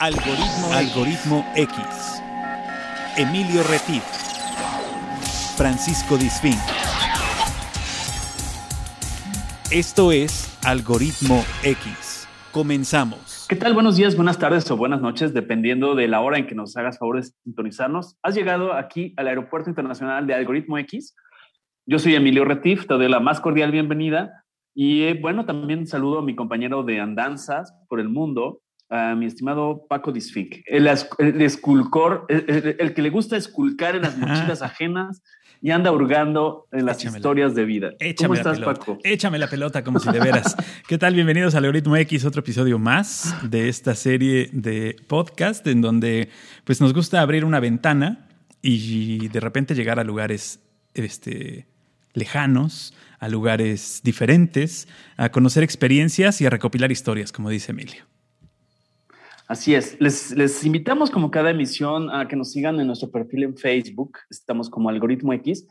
Algoritmo, Algoritmo X. Emilio Retif. Francisco Disfín. Esto es Algoritmo X. Comenzamos. ¿Qué tal? Buenos días, buenas tardes o buenas noches, dependiendo de la hora en que nos hagas favor de sintonizarnos. Has llegado aquí al Aeropuerto Internacional de Algoritmo X. Yo soy Emilio Retif, te doy la más cordial bienvenida. Y eh, bueno, también saludo a mi compañero de andanzas por el mundo, a mi estimado Paco Disfink, el, el esculcor, el, que le gusta esculcar en las mochilas ajenas y anda hurgando en las historias de vida. ¿Cómo estás, Paco? Échame la pelota como si de veras. ¿Qué tal? Bienvenidos al Algoritmo X, otro episodio más de esta serie de podcast en donde pues nos gusta abrir una ventana y de repente llegar a lugares este, lejanos, a lugares diferentes, a conocer experiencias y a recopilar historias, como dice Emilio. Así es. Les, invitamos como cada emisión a que nos sigan en nuestro perfil en Facebook. Estamos como Algoritmo X.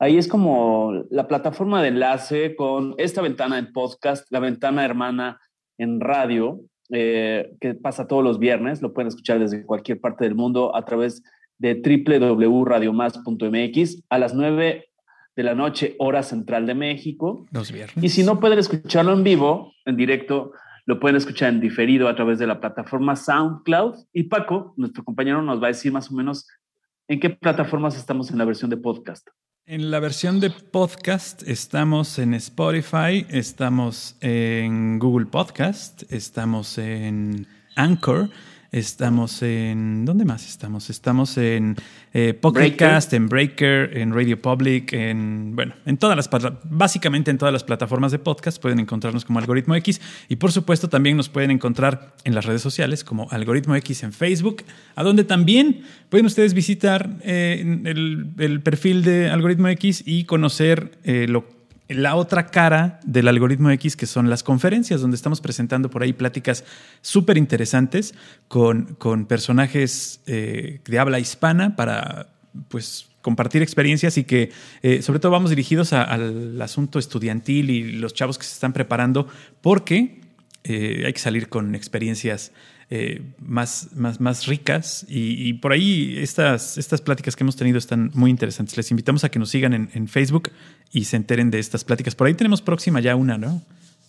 Ahí es como la plataforma de enlace con esta ventana en podcast, la ventana hermana en radio, eh, que pasa todos los viernes. Lo pueden escuchar desde cualquier parte del mundo a través de www.radiomás.mx a las 9 de la noche, hora central de México. Los viernes. Y si no pueden escucharlo en vivo, en directo, lo pueden escuchar en diferido a través de la plataforma SoundCloud. Y Paco, nuestro compañero, nos va a decir más o menos en qué plataformas estamos en la versión de podcast. En la versión de podcast estamos en Spotify, estamos en Google Podcast, estamos en Anchor Estamos en. ¿Dónde más estamos? Estamos en eh, Podcast, en Breaker, en Radio Public, en. Bueno, en todas las. Básicamente en todas las plataformas de podcast pueden encontrarnos como Algoritmo X. Y por supuesto también nos pueden encontrar en las redes sociales como Algoritmo X en Facebook, a donde también pueden ustedes visitar eh, el, perfil de Algoritmo X y conocer eh, lo que la otra cara del algoritmo X, que son las conferencias, donde estamos presentando por ahí pláticas súper interesantes con, con personajes eh, de habla hispana para pues compartir experiencias y que eh, sobre todo vamos dirigidos al asunto estudiantil y los chavos que se están preparando porque eh, hay que salir con experiencias eh, más, más, más ricas. Y, por ahí estas, estas pláticas que hemos tenido están muy interesantes. Les invitamos a que nos sigan en, Facebook y se enteren de estas pláticas. Por ahí tenemos próxima ya una, ¿no?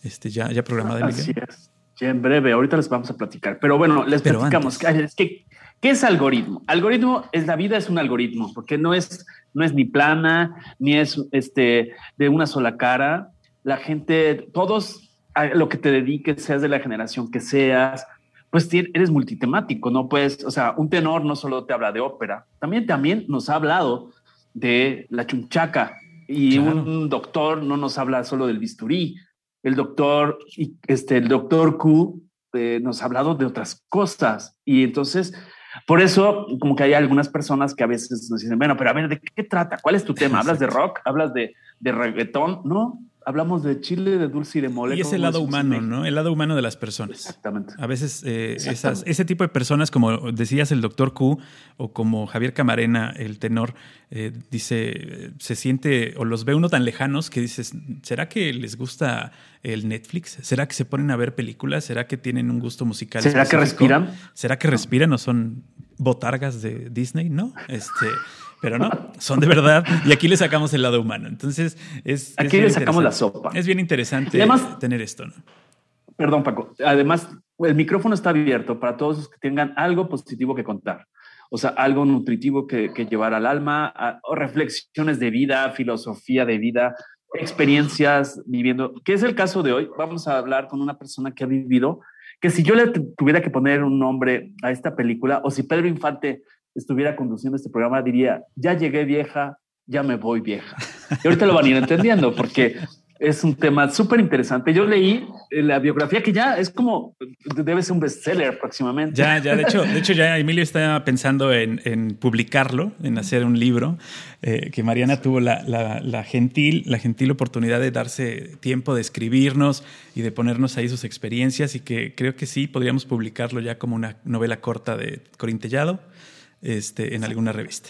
Este, ya, ya programada. Así es. Ya en breve, ahorita les vamos a platicar. Pero bueno, les platicamos. que, ¿Qué es algoritmo? Algoritmo es la vida, es un algoritmo, porque no es, no es ni plana, ni es este, de una sola cara. La gente, todos a lo que te dediques, seas de la generación que seas, pues eres multitemático, no puedes, o sea, un tenor no solo te habla de ópera, también, también nos ha hablado de la chunchaca y un doctor no nos habla solo del bisturí, el doctor, este, el doctor Q eh, nos ha hablado de otras cosas y entonces, por eso, como que hay algunas personas que a veces nos dicen, bueno, pero a ver, ¿de qué trata? ¿Cuál es tu tema? ¿Hablas de rock? ¿Hablas de, de reggaetón? No, hablamos de chile, de dulce y de mole. Y es el lado humano, ¿no? El lado humano de las personas. Exactamente. A veces eh, ese tipo de personas, como decías el doctor Q o como Javier Camarena, el tenor, eh, dice, se siente o los ve uno tan lejanos que dices, ¿será que les gusta el Netflix? ¿Será que se ponen a ver películas? ¿Será que tienen un gusto musical? ¿Será que respiran? ¿Será que respiran o son botargas de Disney? No, este pero no, son de verdad. Y aquí le sacamos el lado humano. Entonces, es. Aquí le sacamos la sopa. Es bien interesante tener esto, ¿no? Perdón, Paco. Además, el micrófono está abierto para todos los que tengan algo positivo que contar. O sea, algo nutritivo que, llevar al alma, o reflexiones de vida, filosofía de vida, experiencias viviendo. ¿Qué es el caso de hoy? Vamos a hablar con una persona que ha vivido, que si yo le tuviera que poner un nombre a esta película, o si Pedro Infante estuviera conduciendo este programa, diría, ya llegué vieja, ya me voy vieja. Y ahorita lo van a ir entendiendo porque es un tema súper interesante. Yo leí la biografía que ya es como, debe ser un bestseller próximamente. Ya, ya, de hecho, de hecho ya Emilio está pensando en, publicarlo, en hacer un libro, eh, que Mariana tuvo la, la, gentil, la gentil oportunidad de darse tiempo de escribirnos y de ponernos ahí sus experiencias y que creo que sí podríamos publicarlo ya como una novela corta de Corintellado este, en alguna revista.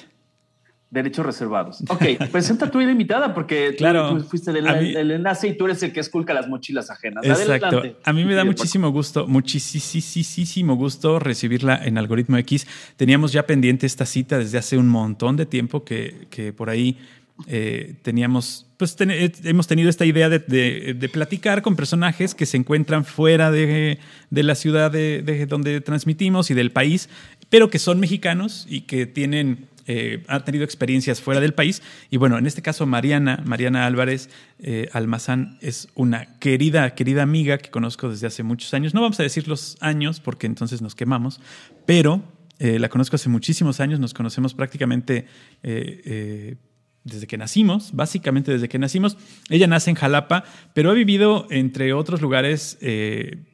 Derechos reservados. Ok, presenta tu invitada porque claro, tú, fuiste del, enlace y tú eres el que esculca las mochilas ajenas. Exacto. A mí me da muchísimo gusto, muchísimo gusto recibirla en Algoritmo X. Teníamos ya pendiente esta cita desde hace un montón de tiempo que, que por ahí eh, teníamos, pues eh, hemos tenido esta idea de, platicar con personajes que se encuentran fuera de, la ciudad de, donde transmitimos y del país, pero que son mexicanos y que tienen eh, ha tenido experiencias fuera del país. Y bueno, en este caso, Mariana, Mariana Álvarez eh, Almazán es una querida, querida amiga que conozco desde hace muchos años. No vamos a decir los años porque entonces nos quemamos, pero eh, la conozco hace muchísimos años, nos conocemos prácticamente desde que nacimos, básicamente desde que nacimos. Ella nace en Jalapa, pero ha vivido entre otros lugares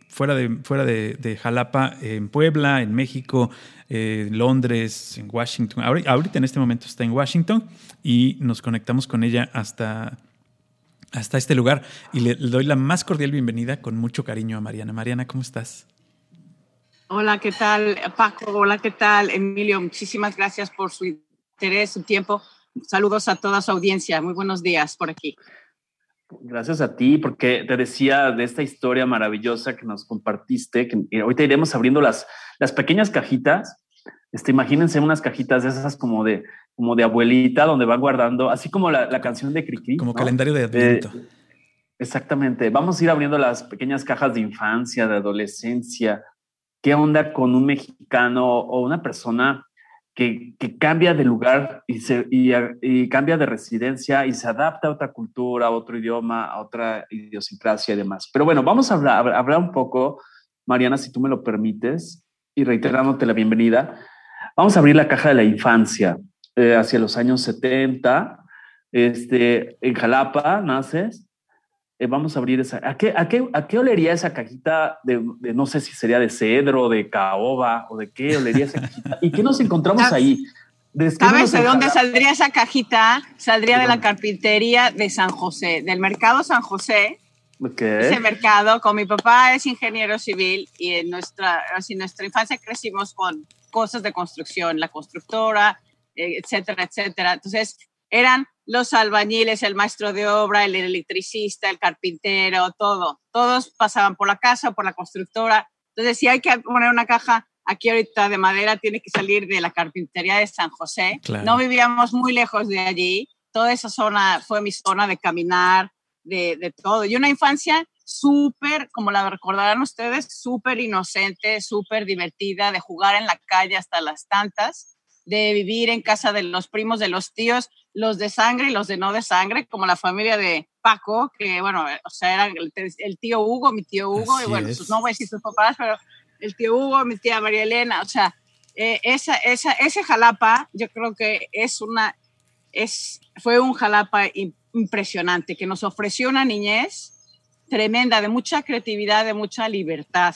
fuera de, fuera de, Jalapa, en Puebla, en México, en Londres, en Washington. Ahorita en este momento está en Washington y nos conectamos con ella hasta, hasta este lugar y le, doy la más cordial bienvenida con mucho cariño a Mariana. Mariana, ¿cómo estás? Hola, ¿qué tal Paco? Hola, ¿qué tal Emilio? Muchísimas gracias por su interés, su tiempo. Saludos a toda su audiencia. Muy buenos días por aquí. Gracias a ti, porque te decía de esta historia maravillosa que nos compartiste, que ahorita iremos abriendo las, las pequeñas cajitas. Este, imagínense unas cajitas de esas como de, como de abuelita, donde van guardando, así como la, canción de Cricri. Como calendario de adviento. exactamente. Vamos a ir abriendo las pequeñas cajas de infancia, de adolescencia. ¿Qué onda con un mexicano o una persona que, cambia de lugar y, cambia de residencia y se adapta a otra cultura, a otro idioma, a otra idiosincrasia y demás. Pero bueno, vamos a hablar, hablar un poco, Mariana, si tú me lo permites, y reiterándote la bienvenida. Vamos a abrir la caja de la infancia eh, hacia los años 70. Este, en Jalapa naces eh, vamos a abrir esa. ¿A qué, a qué, a qué olería esa cajita de, no sé si sería de cedro, de caoba o de qué olería esa cajita? ¿Y qué nos encontramos ahí? ¿Sabes de dónde saldría esa cajita? Saldría de la carpintería de San José, del mercado San José. Ese mercado, con mi papá es ingeniero civil y en nuestra, en nuestra infancia crecimos con cosas de construcción, la constructora, eh, etcétera, etcétera. Entonces, eran los albañiles, el maestro de obra, el electricista, el carpintero, todo. Todos pasaban por la casa, por la constructora. Entonces, si hay que poner una caja aquí ahorita de madera, tiene que salir de la carpintería de San José. No vivíamos muy lejos de allí. Toda esa zona fue mi zona de caminar, de, de todo. Y una infancia súper, como la recordarán ustedes, súper inocente, súper divertida, de jugar en la calle hasta las tantas, de vivir en casa de los primos, de los tíos los de sangre y los de no de sangre, como la familia de Paco, que bueno, o sea, eran el, tío Hugo, mi tío Hugo, y bueno, sus, no voy a decir sus papás, pero el tío Hugo, mi tía María Elena, o sea, eh, esa, esa, ese Jalapa, yo creo que es una, es, fue un Jalapa impresionante, que nos ofreció una niñez tremenda, de mucha creatividad, de mucha libertad.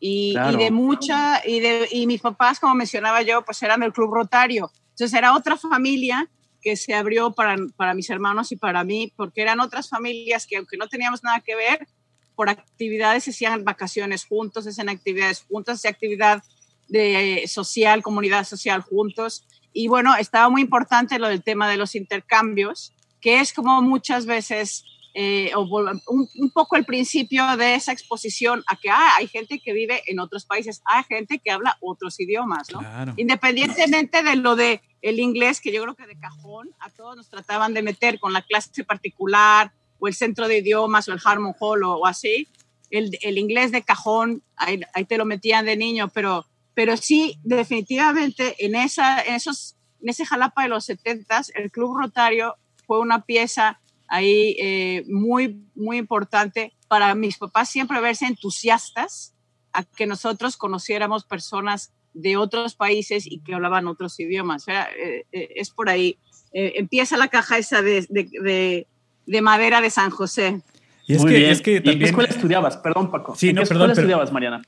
Y, y, de mucha, y, de, y mis papás, como mencionaba yo, pues eran del Club Rotario. Entonces era otra familia que se abrió para, para mis hermanos y para mí, porque eran otras familias que aunque no teníamos nada que ver, por actividades se hacían vacaciones juntos, se hacían actividades juntos, se actividad de social, comunidad social juntos. Y bueno, estaba muy importante lo del tema de los intercambios, que es como muchas veces eh, un, poco el principio de esa exposición a que ah, hay gente que vive en otros países, hay gente que habla otros idiomas, ¿no? Independientemente de lo de el inglés, que yo creo que de cajón a todos nos trataban de meter con la clase particular o el centro de idiomas o el Harmon Hall o, así, el, el, inglés de cajón, ahí, ahí, te lo metían de niño, pero, pero sí, definitivamente en, esa, en, esos, en ese Jalapa de los 70 el Club Rotario fue una pieza ahí eh, muy, muy importante para mis papás siempre verse entusiastas a que nosotros conociéramos personas de otros países y que hablaban otros idiomas. Eh, eh, es por ahí. empieza la caja esa de, de, de, madera de San José. Y es que, es que también... ¿En qué escuela estudiabas? Perdón, Paco. Sí, ¿En no, qué perdón, escuela estudiabas, Mariana?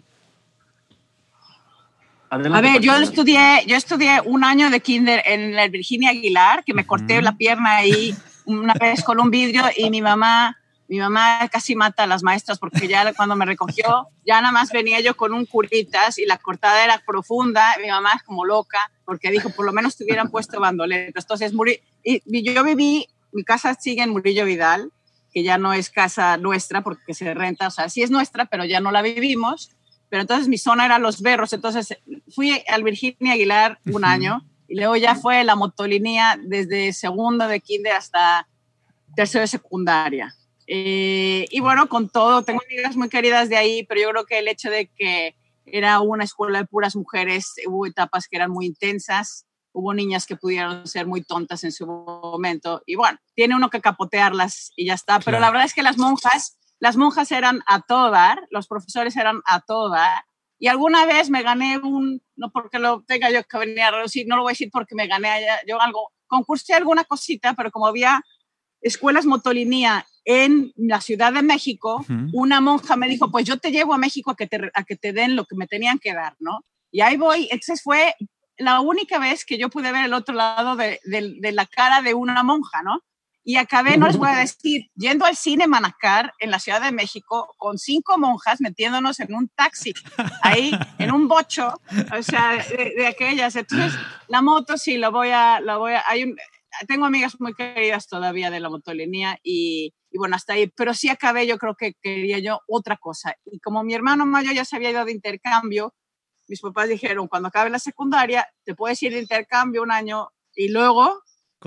a ver, yo estudié, yo estudié un año de kinder en la Virginia Aguilar, que me corté la pierna ahí una vez con un vidrio y mi mamá, mi mamá casi mata a las maestras porque ya cuando me recogió, ya nada más venía yo con un curitas y la cortada era profunda, mi mamá es como loca, porque dijo, por lo menos te hubieran puesto bandoletas. Entonces, y, yo viví, mi casa sigue en Murillo Vidal, que ya no es casa nuestra porque se renta, o sea, sí es nuestra, pero ya no la vivimos. Pero entonces mi zona era Los Berros, entonces fui al Virginia Aguilar un año y luego ya fue la motolinía desde segundo de kinder hasta tercero de secundaria. Eh, y bueno, con todo, tengo amigas muy queridas de ahí, pero yo creo que el hecho de que era una escuela de puras mujeres, hubo etapas que eran muy intensas, hubo niñas que pudieron ser muy tontas en su momento, y bueno, tiene uno que capotearlas y ya está, pero la verdad es que las monjas, las monjas eran a todo dar, los profesores eran a todo dar, y alguna vez me gané un, no porque lo tenga yo que venir a reducir, no lo voy a decir porque me gané yo algo, concursé alguna cosita, pero como había escuelas motolinía en la Ciudad de México, una monja me dijo, pues yo te llevo a México a que te, a que te den lo que me tenían que dar, ¿no? Y ahí voy, entonces fue la única vez que yo pude ver el otro lado de, de, la cara de una monja, ¿no? Y acabé, no les voy a decir, yendo al cine Manacar en la Ciudad de México con cinco monjas metiéndonos en un taxi, ahí en un bocho, o sea, de, aquellas. Entonces, la moto sí, lo voy a, lo voy a, hay un, tengo amigas muy queridas todavía de la motolinía y, y, bueno, hasta ahí, pero sí acabé, yo creo que quería yo otra cosa. Y como mi hermano mayor ya se había ido de intercambio, mis papás dijeron, cuando acabe la secundaria, te puedes ir de intercambio un año y luego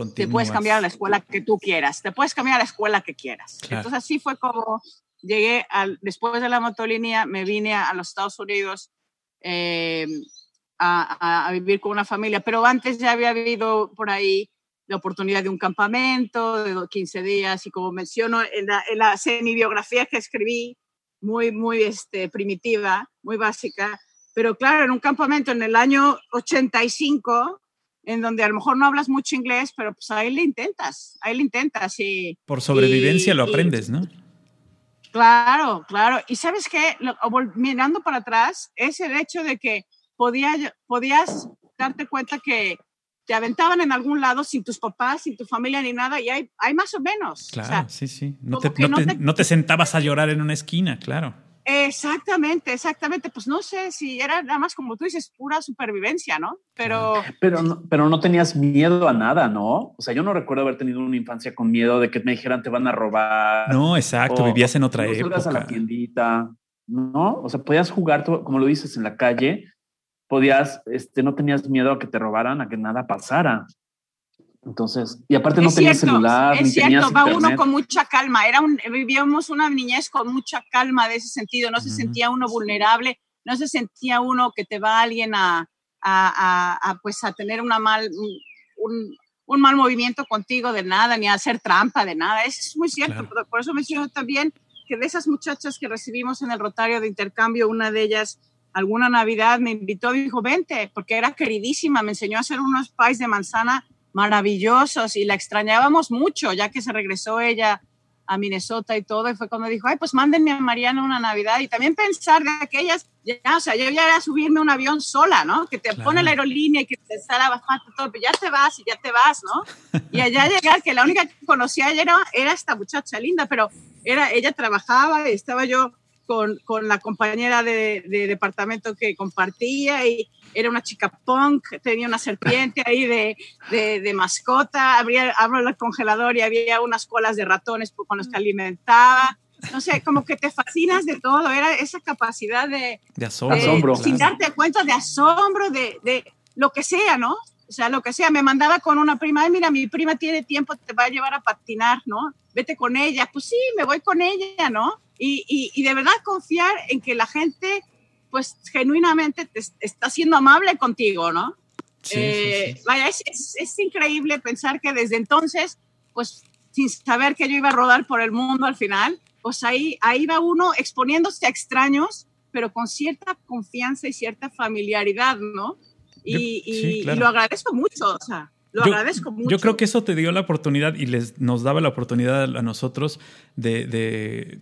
te puedes cambiar a la escuela que tú quieras, te puedes cambiar a la escuela que quieras. Entonces así fue como llegué, al, después de la motolinía, me vine a, los Estados Unidos. Eh, a, a, vivir con una familia, pero antes ya había vivido por ahí la oportunidad de un campamento de 15 días y como menciono en la, en la semi-biografía que escribí, muy, muy este, primitiva, muy básica, pero claro, en un campamento en el año 85, en donde a lo mejor no hablas mucho inglés, pero pues ahí le intentas, ahí le intentas. Y, Por sobrevivencia lo aprendes, ¿no? Claro, claro. Y sabes qué, mirando para atrás, es el hecho de que podía, podías darte cuenta que te aventaban en algún lado sin tus papás, sin tu familia ni nada, y hay, hay más o menos. Claro, sí, sí. No te, no, te, sentabas a llorar en una esquina, claro. Exactamente, exactamente. Pues no sé si era nada más como tú dices, pura supervivencia, ¿no? Pero... Pero no, pero no tenías miedo a nada, ¿no? O sea, yo no recuerdo haber tenido una infancia con miedo de que me dijeran te van a robar. No, exacto, vivías en otra época. a la tiendita, ¿no? O sea, podías jugar, como lo dices, en la calle podías, este, no tenías miedo a que te robaran, a que nada pasara. Entonces, y aparte no tenías celular. Es cierto, va uno con mucha calma. Era un, vivíamos una niñez con mucha calma de ese sentido. No se sentía uno vulnerable, no se sentía uno que te va alguien a, a, a, pues a tener una mal, un, un, mal movimiento contigo de nada, ni a hacer trampa de nada. Eso es muy cierto. Por eso menciono también que de esas muchachas que recibimos en el rotario de intercambio, una de ellas alguna Navidad me invitó y dijo, vente, porque era queridísima, me enseñó a hacer unos pies de manzana maravillosos y la extrañábamos mucho, ya que se regresó ella a Minnesota y todo, y fue cuando dijo, ay, pues mándenme a Mariana una Navidad, y también pensar de aquellas, ya, o sea, yo ya era subirme un avión sola, ¿no? Que te pone la aerolínea y que te sale bajando todo, pero ya te vas y ya te vas, ¿no? Y allá llegar, que la única que conocía era, era esta muchacha linda, pero era, ella trabajaba y estaba yo con, con la compañera de, de, departamento que compartía y era una chica punk, tenía una serpiente ahí de, de mascota, había, abro el congelador y había unas colas de ratones con los que alimentaba. No sé, como que te fascinas de todo, era esa capacidad de, de asombro, sin darte cuenta de asombro, de, de lo que sea, ¿no? O sea, lo que sea, me mandaba con una prima, Ay, mira, mi prima tiene tiempo, te va a llevar a patinar, ¿no? Vete con ella. Pues sí, me voy con ella, ¿no? Y, y, de verdad confiar en que la gente, pues genuinamente te está siendo amable contigo, ¿no? Eh, vaya, es, es, increíble pensar que desde entonces, pues sin saber que yo iba a rodar por el mundo al final, pues ahí, ahí va uno exponiéndose a extraños, pero con cierta confianza y cierta familiaridad, ¿no? Y, y, lo agradezco mucho, o sea. Lo agradezco mucho. Yo creo que eso te dio la oportunidad y les, nos daba la oportunidad a nosotros de, de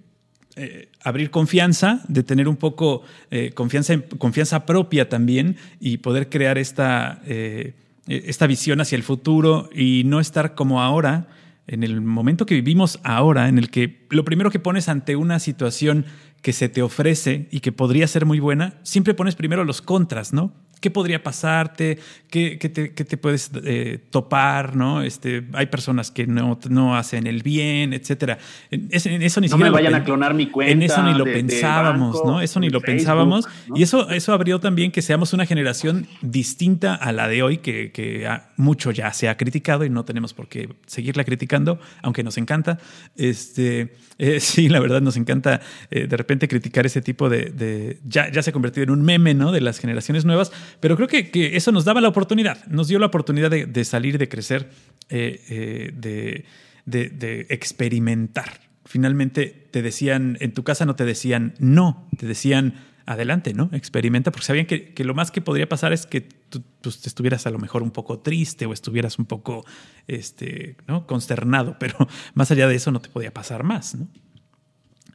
eh, abrir confianza, de tener un poco eh, confianza, confianza propia también y poder crear esta, eh, esta visión hacia el futuro y no estar como ahora, en el momento que vivimos ahora, en el que lo primero que pones ante una situación que se te ofrece y que podría ser muy buena, siempre pones primero los contras, ¿no? Qué podría pasarte, qué, te, puedes eh, topar, ¿no? Este, hay personas que no, no hacen el bien, etcétera. En, eso ni no me vayan a clonar mi cuenta. En eso ni lo pensábamos, ¿no? Eso ni lo pensábamos. Y eso, eso abrió también que seamos una generación distinta a la de hoy, que, que mucho ya se ha criticado y no tenemos por qué seguirla criticando, aunque nos encanta. Este, eh, sí, la verdad nos encanta eh, de repente criticar ese tipo de... ya, ya se ha convertido en un meme, ¿no? De las generaciones nuevas pero creo que, eso nos daba la oportunidad, nos dio la oportunidad de, salir, de crecer, eh, eh, de, experimentar. Finalmente te decían, en tu casa no te decían no, te decían adelante, ¿no? Experimenta, porque sabían que, lo más que podría pasar es que tú, pues, estuvieras a lo mejor un poco triste o estuvieras un poco este, ¿no? consternado, pero más allá de eso no te podía pasar más, ¿no?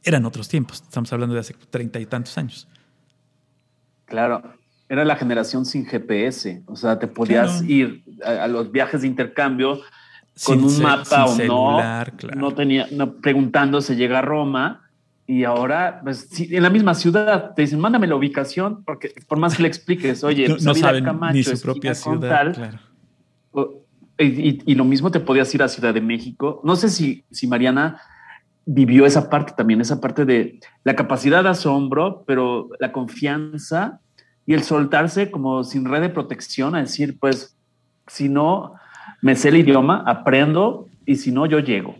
Eran otros tiempos, estamos hablando de hace treinta y tantos años. Claro, era la generación sin GPS, o sea, te podías ir a, los viajes de intercambio con un mapa o no, no tenía, no, preguntando si llega a Roma. Y ahora, pues, en la misma ciudad, te dicen, mándame la ubicación, porque por más que le expliques, oye, no, pues, saben Camacho, ni su propia ciudad. claro. y, y, lo mismo te podías ir a Ciudad de México. No sé si, si Mariana vivió esa parte también, esa parte de la capacidad de asombro, pero la confianza y el soltarse como sin red de protección, a decir, pues, si no me sé el idioma, aprendo y si no, yo llego.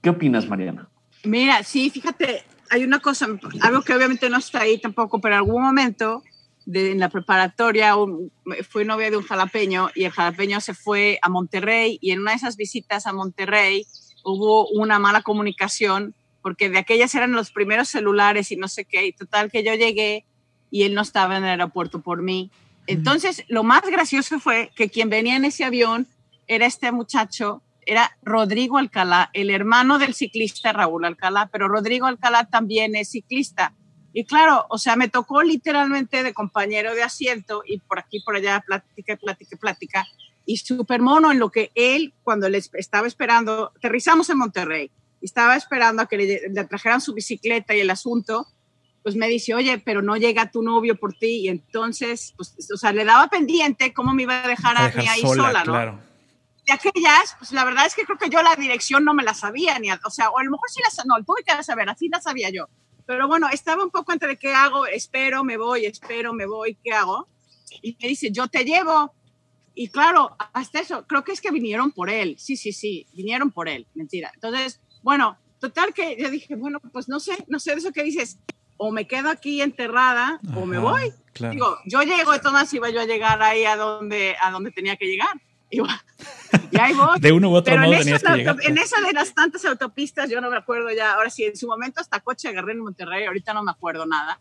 ¿Qué opinas, Mariana? Mira, sí, fíjate, hay una cosa, algo que obviamente no está ahí tampoco, pero en algún momento de, en la preparatoria fui novia de un jalapeño y el jalapeño se fue a Monterrey y en una de esas visitas a Monterrey hubo una mala comunicación porque de aquellas eran los primeros celulares y no sé qué, y total que yo llegué y él no estaba en el aeropuerto por mí. Entonces, lo más gracioso fue que quien venía en ese avión era este muchacho, era Rodrigo Alcalá, el hermano del ciclista Raúl Alcalá, pero Rodrigo Alcalá también es ciclista. Y claro, o sea, me tocó literalmente de compañero de asiento y por aquí, por allá, plática, plática, plática. Y súper mono en lo que él, cuando le estaba esperando, aterrizamos en Monterrey, estaba esperando a que le, le trajeran su bicicleta y el asunto, pues me dice, oye, pero no llega tu novio por ti. Y entonces, pues, o sea, le daba pendiente cómo me iba a dejar a, mí ahí sola, ¿no? Claro. De aquellas, pues la verdad es que creo que yo la dirección no me la sabía, ni o sea, o a lo mejor sí la no, tuve que saber, así la sabía yo. Pero bueno, estaba un poco entre qué hago, espero, me voy, espero, me voy, ¿qué hago? Y me dice, yo te llevo. Y claro, hasta eso, creo que es que vinieron por él. Sí, sí, sí, vinieron por él, mentira. Entonces, bueno, total que yo dije, bueno, pues no sé, no sé de eso que dices o me quedo aquí enterrada o me voy. Digo, yo llego, de todas iba yo a llegar ahí a donde, a donde tenía que llegar. Y, ahí voy. De uno u otro modo en, esa, que en esa de las tantas autopistas, yo no me acuerdo ya, ahora sí, en su momento hasta coche agarré en Monterrey, ahorita no me acuerdo nada.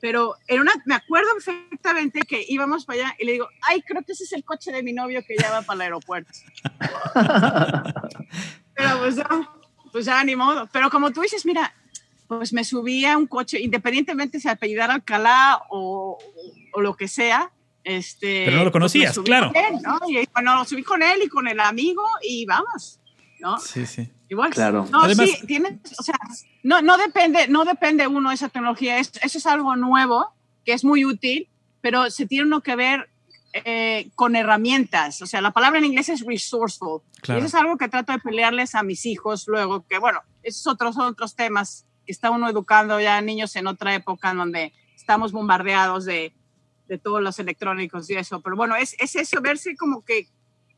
Pero en una, me acuerdo perfectamente que íbamos para allá y le digo, ay, creo que ese es el coche de mi novio que ya va para el aeropuerto. Pero pues ya, pues ya ni modo. Pero como tú dices, mira, pues me subí a un coche, independientemente si apellidara Alcalá o, o lo que sea. Este, Pero no lo pues conocías, claro. Y bueno, subí con él y con el amigo y vamos, ¿no? Sí, sí. Igual. Claro. No, Además, sí, tiene, o sea, no, no, depende, no depende uno de esa tecnología. Es, eso es algo nuevo que es muy útil, pero se tiene uno que ver eh, con herramientas. O sea, la palabra en inglés es resourceful. Y eso es algo que trato de pelearles a mis hijos luego, que bueno, esos otros son otros temas está uno educando ya niños en otra época en donde estamos bombardeados de, de todos los electrónicos y eso. Pero bueno, es, es, eso, verse como que,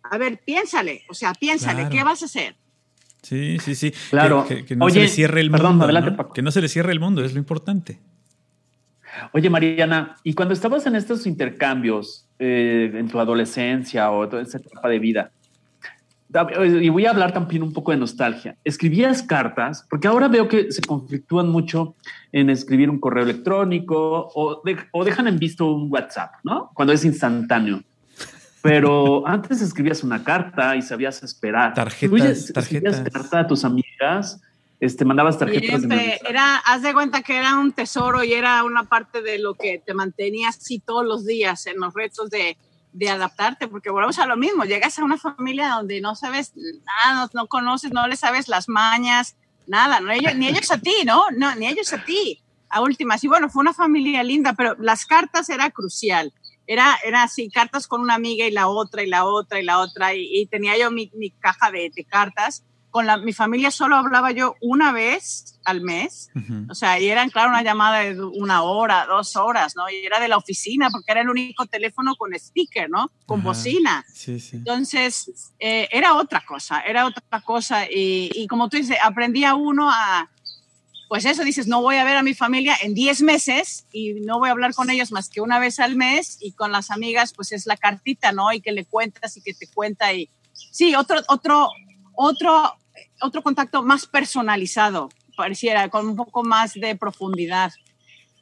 a ver, piénsale, o sea, piénsale, ¿qué vas a hacer? Sí, sí, sí. Claro. Que, no se le cierre el mundo. Que no se le cierre el mundo, es lo importante. Oye, Mariana, y cuando estabas en estos intercambios eh, en tu adolescencia o toda esa etapa de vida, y voy a hablar también un poco de nostalgia. Escribías cartas, porque ahora veo que se conflictúan mucho en escribir un correo electrónico o, o dejan en visto un WhatsApp, ¿no? Cuando es instantáneo. Pero antes escribías una carta y sabías esperar. Tarjetas, tarjetas. carta a tus amigas, este, mandabas tarjetas. era, haz de cuenta que era un tesoro y era una parte de lo que te mantenía así todos los días en los retos de de adaptarte, porque volvemos a lo mismo, llegas a una familia donde no sabes nada, no, conoces, no le sabes las mañas, nada, no, ellos, ni ellos a ti, ¿no? ¿no? Ni ellos a ti, a últimas. Y bueno, fue una familia linda, pero las cartas era crucial. era, era así, cartas con una amiga y la otra y la otra y la otra, y, tenía yo mi, mi caja de, de, cartas. Con la, mi familia solo hablaba yo una vez al mes, o sea, y eran, claro, una llamada de una hora, dos horas, ¿no? Y era de la oficina, porque era el único teléfono con speaker, ¿no? Con bocina. Sí, sí. Entonces, eh, era otra cosa, era otra cosa, y, y como tú dices, aprendía uno a, pues eso dices, no voy a ver a mi familia en 10 meses y no voy a hablar con ellos más que una vez al mes y con las amigas pues es la cartita, ¿no? Y que le cuentas y que te cuenta y sí, otro otro otro otro contacto más personalizado, pareciera con un poco más de profundidad.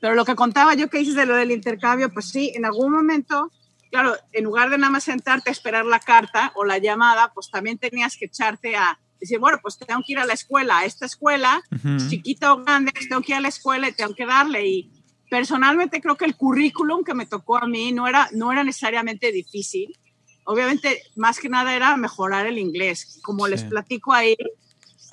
Pero lo que contaba yo que dices de lo del intercambio, pues sí, en algún momento, claro, en lugar de nada más sentarte a esperar la carta o la llamada, pues también tenías que echarte a decir, bueno, pues tengo que ir a la escuela, a esta escuela, chiquita o grande, tengo que ir a la escuela y tengo que darle. Y personalmente creo que el currículum que me tocó a mí no era, no era necesariamente difícil. Obviamente, más que nada era mejorar el inglés. Como les platico ahí,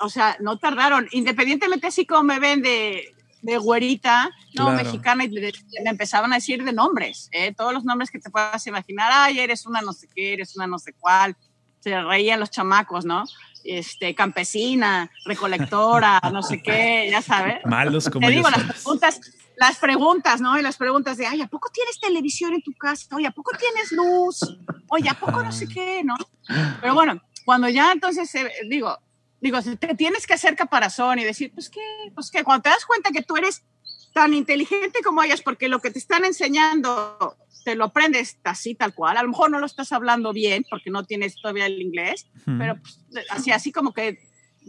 o sea, no tardaron, independientemente así como me ven de, de güerita, no, mexicana, y me empezaban a decir de nombres, ¿eh? todos los nombres que te puedas imaginar, ay, eres una no sé qué, eres una no sé cuál, se reían los chamacos, ¿no? este, campesina, recolectora, no sé qué, ya sabes. Malos como Te digo, las preguntas, las preguntas, ¿no? Y las preguntas de, ay, ¿a poco tienes televisión en tu casa? Oye, ¿a poco tienes luz? Oye, ¿a poco no sé qué, no? Pero bueno, cuando ya entonces, eh, digo, digo, te tienes que hacer caparazón y decir, pues qué, pues qué, cuando te das cuenta que tú eres tan inteligente como ellas, porque lo que te están enseñando te lo aprendes así, tal cual. A lo mejor no lo estás hablando bien porque no tienes todavía el inglés, pero pues, así, así como que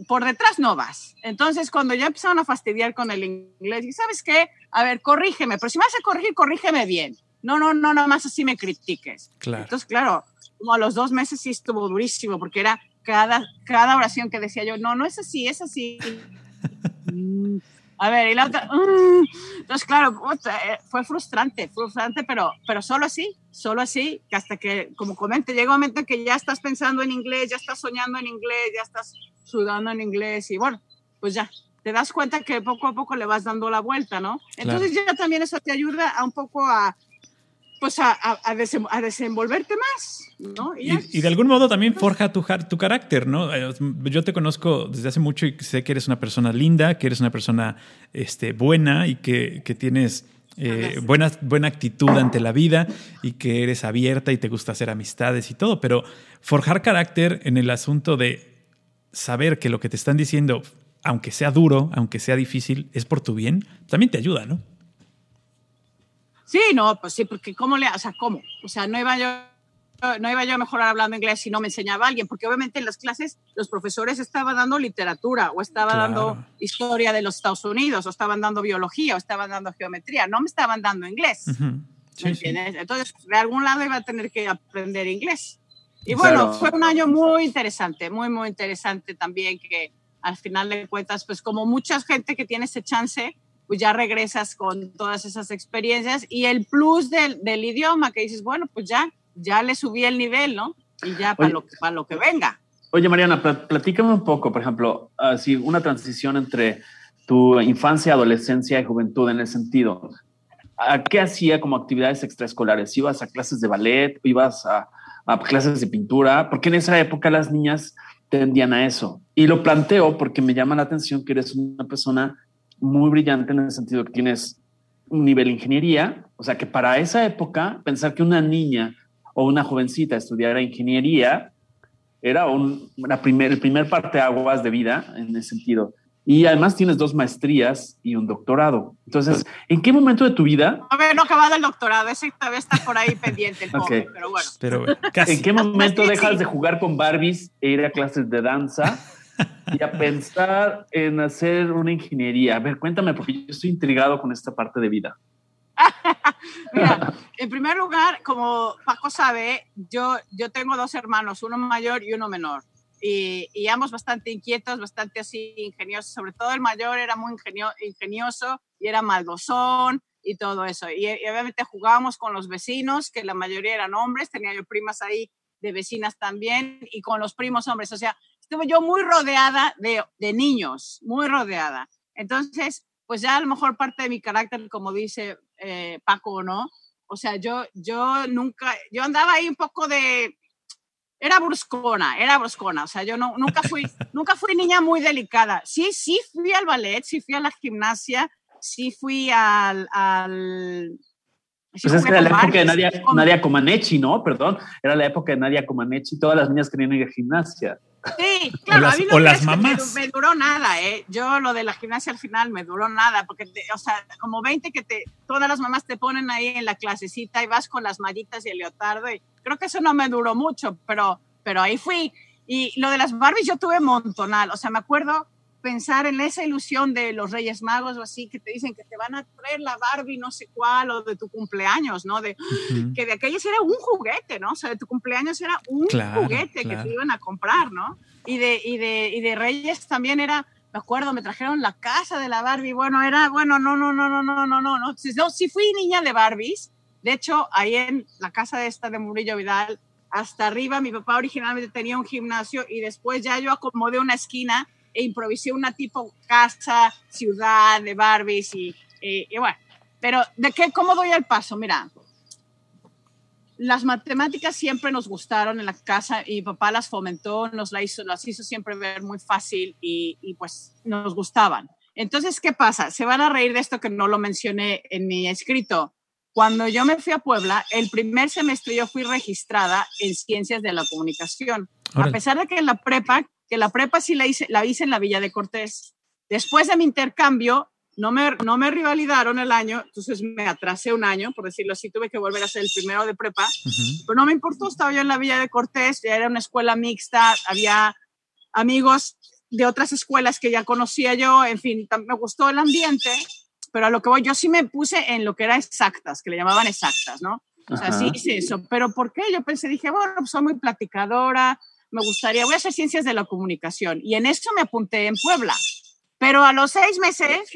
por detrás no vas. Entonces, cuando ya empezaron a fastidiar con el inglés, y sabes qué, a ver, corrígeme, pero si me vas a corregir, corrígeme bien. No, no, no, nada más así me critiques. Claro. Entonces, claro, como a los dos meses sí estuvo durísimo, porque era cada, cada oración que decía yo, no, no es así, es así. A ver, y la otra, mm". entonces claro, eh, fue frustrante, frustrante, pero, pero solo así, solo así, que hasta que, como comente, llega un momento en que ya estás pensando en inglés, ya estás soñando en inglés, ya estás sudando en inglés y bueno, pues ya, te das cuenta que poco a poco le vas dando la vuelta, ¿no? Entonces ya también eso te ayuda a un poco a, pues a, a, desenvolverte más, ¿no? Y, de algún modo también forja tu, tu carácter, ¿no? Eh, yo te conozco desde hace mucho y sé que eres una persona linda, que eres una persona este, buena y que, que tienes eh, buena, buena actitud ante la vida y que eres abierta y te gusta hacer amistades y todo, pero forjar carácter en el asunto de saber que lo que te están diciendo, aunque sea duro, aunque sea difícil, es por tu bien, también te ayuda, ¿no? Sí, no, pues sí, porque ¿cómo le, o sea, cómo? O sea, no iba yo no iba yo a mejorar hablando inglés si no me enseñaba alguien, porque obviamente en las clases los profesores estaban dando literatura o estaban dando historia de los Estados Unidos o estaban dando biología o estaban dando geometría, no me estaban dando inglés. Entonces, de algún lado iba a tener que aprender inglés. Y bueno, fue un año muy interesante, muy, muy interesante también, que al final de cuentas, pues como mucha gente que tiene ese chance, pues ya regresas con todas esas experiencias y el plus del, del idioma que dices, bueno, pues ya, ya le subí el nivel, ¿no? Y ya para lo, para lo que venga. Oye, Mariana, platícame un poco, por ejemplo, así una transición entre tu infancia, adolescencia y juventud en el sentido. ¿A qué hacía como actividades extraescolares? ¿Ibas a clases de ballet? ¿Ibas a, a clases de pintura? Porque en esa época las niñas tendían a eso. Y lo planteo porque me llama la atención que eres una persona muy brillante en el sentido que tienes un nivel de ingeniería, o sea que para esa época pensar que una niña o una jovencita estudiara ingeniería era un, una primer, el primer parte aguas de vida en ese sentido. Y además tienes dos maestrías y un doctorado. Entonces, ¿en qué momento de tu vida? A ver, no acabado el doctorado, ese todavía está por ahí pendiente el pobre, pero bueno. Pero, ¿En qué momento dejas de jugar con Barbies e ir a clases de danza? y a pensar en hacer una ingeniería. A ver, cuéntame, porque yo estoy intrigado con esta parte de vida. Mira, en primer lugar, como Paco sabe, yo, yo tengo dos hermanos, uno mayor y uno menor. Y, y ambos bastante inquietos, bastante así ingeniosos. Sobre todo el mayor era muy ingenio, ingenioso y era maldosón y todo eso. Y, y, obviamente jugábamos con los vecinos, que la mayoría eran hombres, tenía yo primas ahí de vecinas también, y con los primos hombres. O sea, estuve yo muy rodeada de, de niños, muy rodeada. Entonces, pues ya a lo mejor parte de mi carácter, como dice eh, Paco, ¿no? O sea, yo, yo nunca, yo andaba ahí un poco de, era bruscona, era bruscona. O sea, yo no, nunca fui, nunca fui niña muy delicada. Sí, sí fui al ballet, sí fui a la gimnasia, sí fui al, al pues es que era la época de Nadia, Nadia, Comaneci, ¿no? Perdón, era la época de Nadia Comaneci, todas las niñas querían ir a gimnasia. Sí, claro, a mí no las mamás. Me, duró nada, ¿eh? Yo lo de la gimnasia al final me duró nada, porque, o sea, como 20 que te, todas las mamás te ponen ahí en la clasecita y vas con las mallitas y el leotardo, y creo que eso no me duró mucho, pero, pero ahí fui. Y lo de las Barbies yo tuve montonal, o sea, me acuerdo pensar en esa ilusión de los Reyes Magos o así, que te dicen que te van a traer la Barbie no sé cuál o de tu cumpleaños, ¿no? De, Que de aquellos era un juguete, ¿no? O sea, de tu cumpleaños era un juguete que te iban a comprar, ¿no? Y de, y, de, y de Reyes también era, me acuerdo, me trajeron la casa de la Barbie, bueno, era, bueno, no, no, no, no, no, no, no, no, no, sí fui niña de Barbies, de hecho, ahí en la casa de esta de Murillo Vidal, hasta arriba, mi papá originalmente tenía un gimnasio y después ya yo acomodé una esquina e improvisé una tipo casa, ciudad de Barbies y, y, bueno, pero ¿de qué? ¿Cómo doy el paso? Mira, las matemáticas siempre nos gustaron en la casa y papá las fomentó, nos las hizo, las hizo siempre ver muy fácil y, y, pues nos gustaban. Entonces, ¿qué pasa? Se van a reír de esto que no lo mencioné en mi escrito. Cuando yo me fui a Puebla, el primer semestre yo fui registrada en ciencias de la comunicación. A pesar de que en la prepa que la prepa sí la hice, la hice en la Villa de Cortés. Después de mi intercambio, no me, no me rivalidaron el año, entonces me atrasé un año, por decirlo así, tuve que volver a ser el primero de prepa, pero no me importó, estaba yo en la Villa de Cortés, ya era una escuela mixta, había amigos de otras escuelas que ya conocía yo, en fin, me gustó el ambiente, pero a lo que voy, yo sí me puse en lo que era exactas, que le llamaban exactas, ¿no? O sea, sí hice eso, pero ¿por qué? Yo pensé, dije, bueno, pues soy muy platicadora, me gustaría, voy a hacer ciencias de la comunicación y en eso me apunté en Puebla. Pero a los seis meses,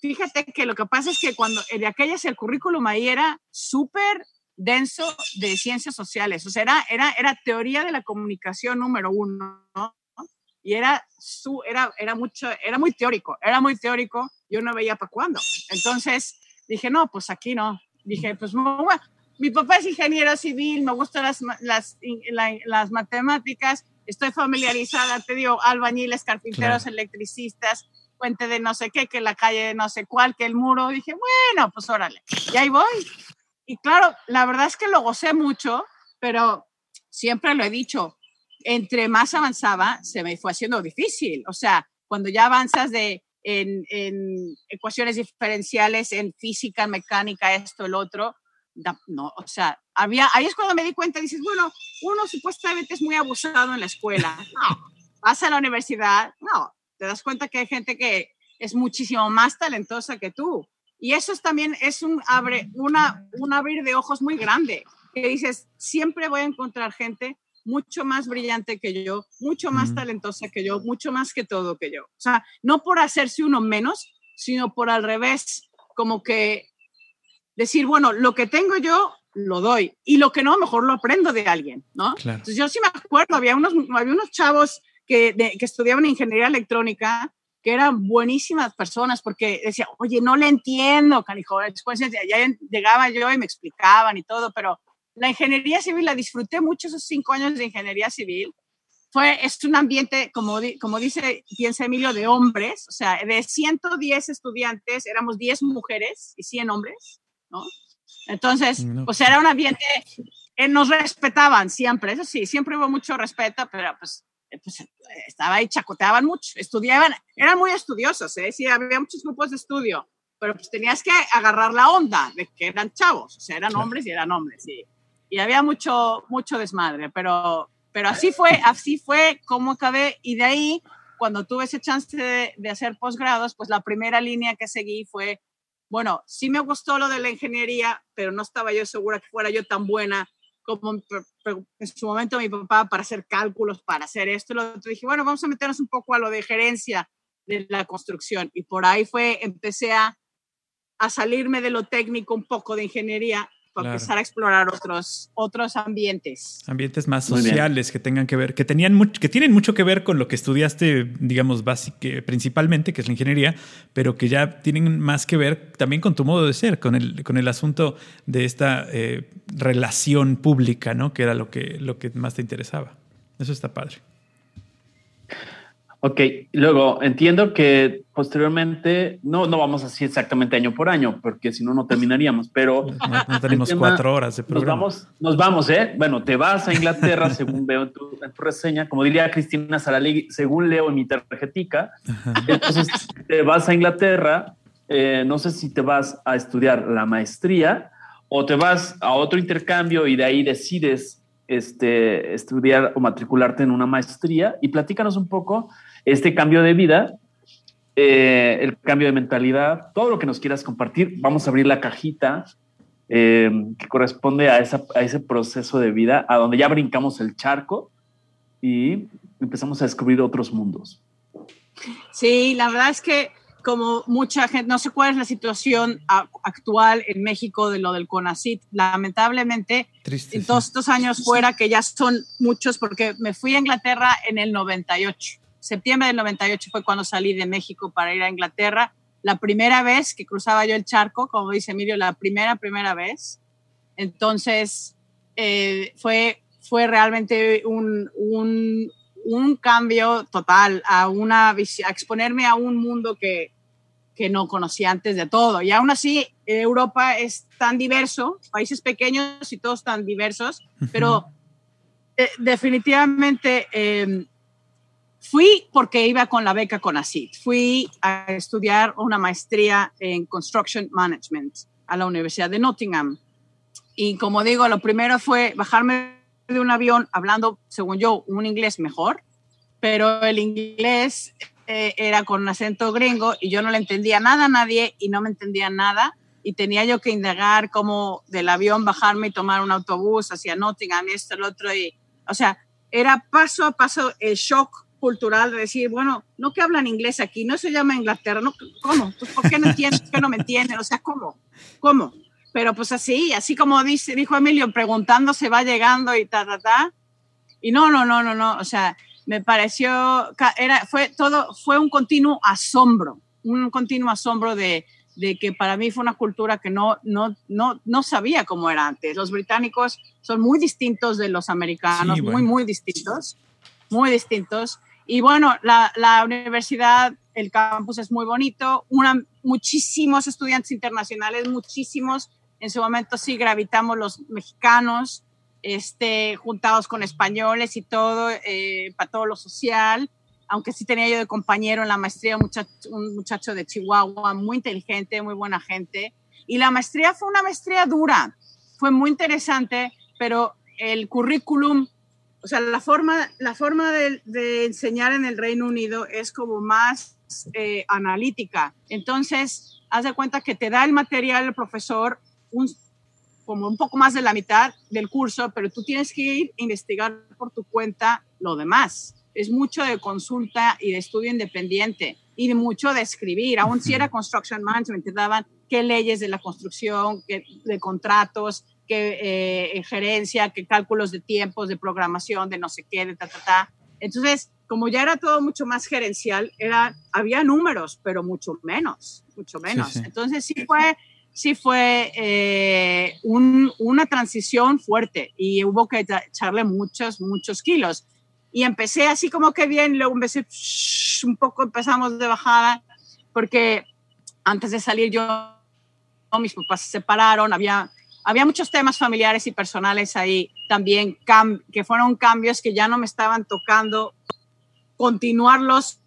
fíjate que lo que pasa es que cuando de aquellas el currículum ahí era súper denso de ciencias sociales, o sea, era, era, era teoría de la comunicación número uno, ¿no? Y era, su, era, era, mucho, era muy teórico, era muy teórico, yo no veía para cuándo. Entonces dije, no, pues aquí no. Dije, pues bueno, mi papá es ingeniero civil, me gustan las, las, las matemáticas, estoy familiarizada, te digo, albañiles, carpinteros, electricistas, puente de no sé qué, que la calle de no sé cuál, que el muro. Dije, bueno, pues órale, y ahí voy. Y claro, la verdad es que lo gocé mucho, pero siempre lo he dicho, entre más avanzaba, se me fue haciendo difícil. O sea, cuando ya avanzas de, en, en ecuaciones diferenciales, en física, mecánica, esto, el otro, no, o sea, había, ahí es cuando me di cuenta, dices, bueno, uno supuestamente es muy abusado en la escuela, no, vas a la universidad, no, te das cuenta que hay gente que es muchísimo más talentosa que tú. Y eso es también es un, abre, una, un abrir de ojos muy grande, que dices, siempre voy a encontrar gente mucho más brillante que yo, mucho más talentosa que yo, mucho más que todo que yo. O sea, no por hacerse uno menos, sino por al revés, como que decir, bueno, lo que tengo yo lo doy y lo que no, mejor lo aprendo de alguien, ¿no? Entonces yo sí me acuerdo, había unos, había unos chavos que, que estudiaban ingeniería electrónica que eran buenísimas personas porque decía, oye, no le entiendo, canijo. Después ya llegaba yo y me explicaban y todo, pero la ingeniería civil la disfruté mucho esos cinco años de ingeniería civil. Fue, es un ambiente, como, como dice, piensa Emilio, de hombres, o sea, de 110 estudiantes, éramos 10 mujeres y 100 hombres. ¿No? Entonces, pues era un ambiente, eh, nos respetaban siempre, eso sí, siempre hubo mucho respeto, pero pues, eh, pues estaba ahí, chacoteaban mucho, estudiaban, eran muy estudiosos, ¿eh? sí, había muchos grupos de estudio, pero pues tenías que agarrar la onda de que eran chavos, o sea, eran hombres y eran hombres, sí. Y había mucho, mucho desmadre, pero, pero así fue, así fue como acabé, y de ahí, cuando tuve ese chance de, de hacer posgrados, pues la primera línea que seguí fue bueno, sí me gustó lo de la ingeniería, pero no estaba yo segura que fuera yo tan buena como en su momento mi papá para hacer cálculos, para hacer esto lo otro. Dije, bueno, vamos a meternos un poco a lo de gerencia de la construcción. Y por ahí fue, empecé a, a salirme de lo técnico un poco de ingeniería empezar a explorar otros, otros ambientes. Ambientes más sociales que tengan que ver, que, tenían que tienen mucho que ver con lo que estudiaste, digamos, básicamente, principalmente, que es la ingeniería, pero que ya tienen más que ver también con tu modo de ser, con el, con el asunto de esta eh, relación pública, ¿no? Que era lo que, lo que más te interesaba. Eso está padre. Ok, luego entiendo que posteriormente, no, no vamos así exactamente año por año, porque si no, no terminaríamos, pero... No, tenemos cuatro horas de programa. Nos vamos, nos vamos, ¿eh? Bueno, te vas a Inglaterra, según veo en tu, reseña, como diría Cristina Saralegui, según leo en mi tarjetica, entonces te vas a Inglaterra, eh, no sé si te vas a estudiar la maestría o te vas a otro intercambio y de ahí decides este, estudiar o matricularte en una maestría y platícanos un poco este cambio de vida, eh, el cambio de mentalidad, todo lo que nos quieras compartir. Vamos a abrir la cajita eh, que corresponde a, a ese proceso de vida, a donde ya brincamos el charco y empezamos a descubrir otros mundos. Sí, la verdad es que como mucha gente, no sé cuál es la situación actual en México de lo del CONACIT. Lamentablemente, en todos estos años fuera, que ya son muchos, porque me fui a Inglaterra en el 98. Septiembre del 98 fue cuando salí de México para ir a Inglaterra. La primera vez que cruzaba yo el charco, como dice Emilio, la primera, primera vez. Entonces, eh, fue, fue realmente un, un, un cambio total, a, una, a exponerme a un mundo que, que no conocía antes de todo. Y aún así, Europa es tan diverso, países pequeños y todos tan diversos, pero eh, definitivamente em, fui porque iba con la beca con ACID. Fui a estudiar una maestría en Construction Management a la Universidad de Nottingham. Y como digo, lo primero fue bajarme de un avión hablando, según yo, un inglés mejor, pero el inglés eh, era con acento gringo y yo no le entendía nada a nadie y no me entendía nada y tenía yo que indagar cómo del avión bajarme y tomar un autobús hacia Nottingham esto, el otro, y, o sea, era paso a paso el shock cultural de decir, bueno, no que hablan inglés aquí, no se llama Inglaterra, no, ¿cómo? ¿Por qué no entienden? ¿Por qué no me entienden? O sea, ¿cómo? ¿Cómo? Pero pues así, así como dice, dijo Emilio, preguntando se va llegando y ta, ta, ta. Y no, no, no, no, no, o sea, me pareció, era, fue todo, fue un continuo asombro, un continuo asombro de, de que para mí fue una cultura que no, no, no, no sabía cómo era antes. Los británicos son muy distintos de los americanos, muy, muy distintos, muy distintos. Y bueno, la, la, universidad, el campus es muy bonito, una, muchísimos estudiantes internacionales, muchísimos. En su momento sí gravitamos los mexicanos, este, juntados con españoles y todo, eh, para todo lo social. Aunque sí tenía yo de compañero en la maestría un muchacho, un muchacho de Chihuahua, muy inteligente, muy buena gente. Y la maestría fue una maestría dura, fue muy interesante, pero el currículum o sea, la forma, la forma de, enseñar en el Reino Unido es como más eh, analítica. Entonces, haz de cuenta que te da el material el profesor un, como un poco más de la mitad del curso, pero tú tienes que ir a investigar por tu cuenta lo demás. Es mucho de consulta y de estudio independiente y de mucho de escribir. Aún si era construction management, te daban qué leyes de la construcción, qué, de contratos, qué eh, gerencia, qué cálculos de tiempos, de programación, de no sé qué, de ta, ta, ta. Entonces, como ya era todo mucho más gerencial, era, había números, pero mucho menos, mucho menos. Entonces sí fue, sí fue eh, una transición fuerte y hubo que echarle muchos, muchos kilos. Y empecé así como que bien, luego empecé un poco, empezamos de bajada, porque antes de salir yo, mis papás se separaron, había había muchos temas familiares y personales ahí también, que fueron cambios que ya no me estaban tocando continuarlos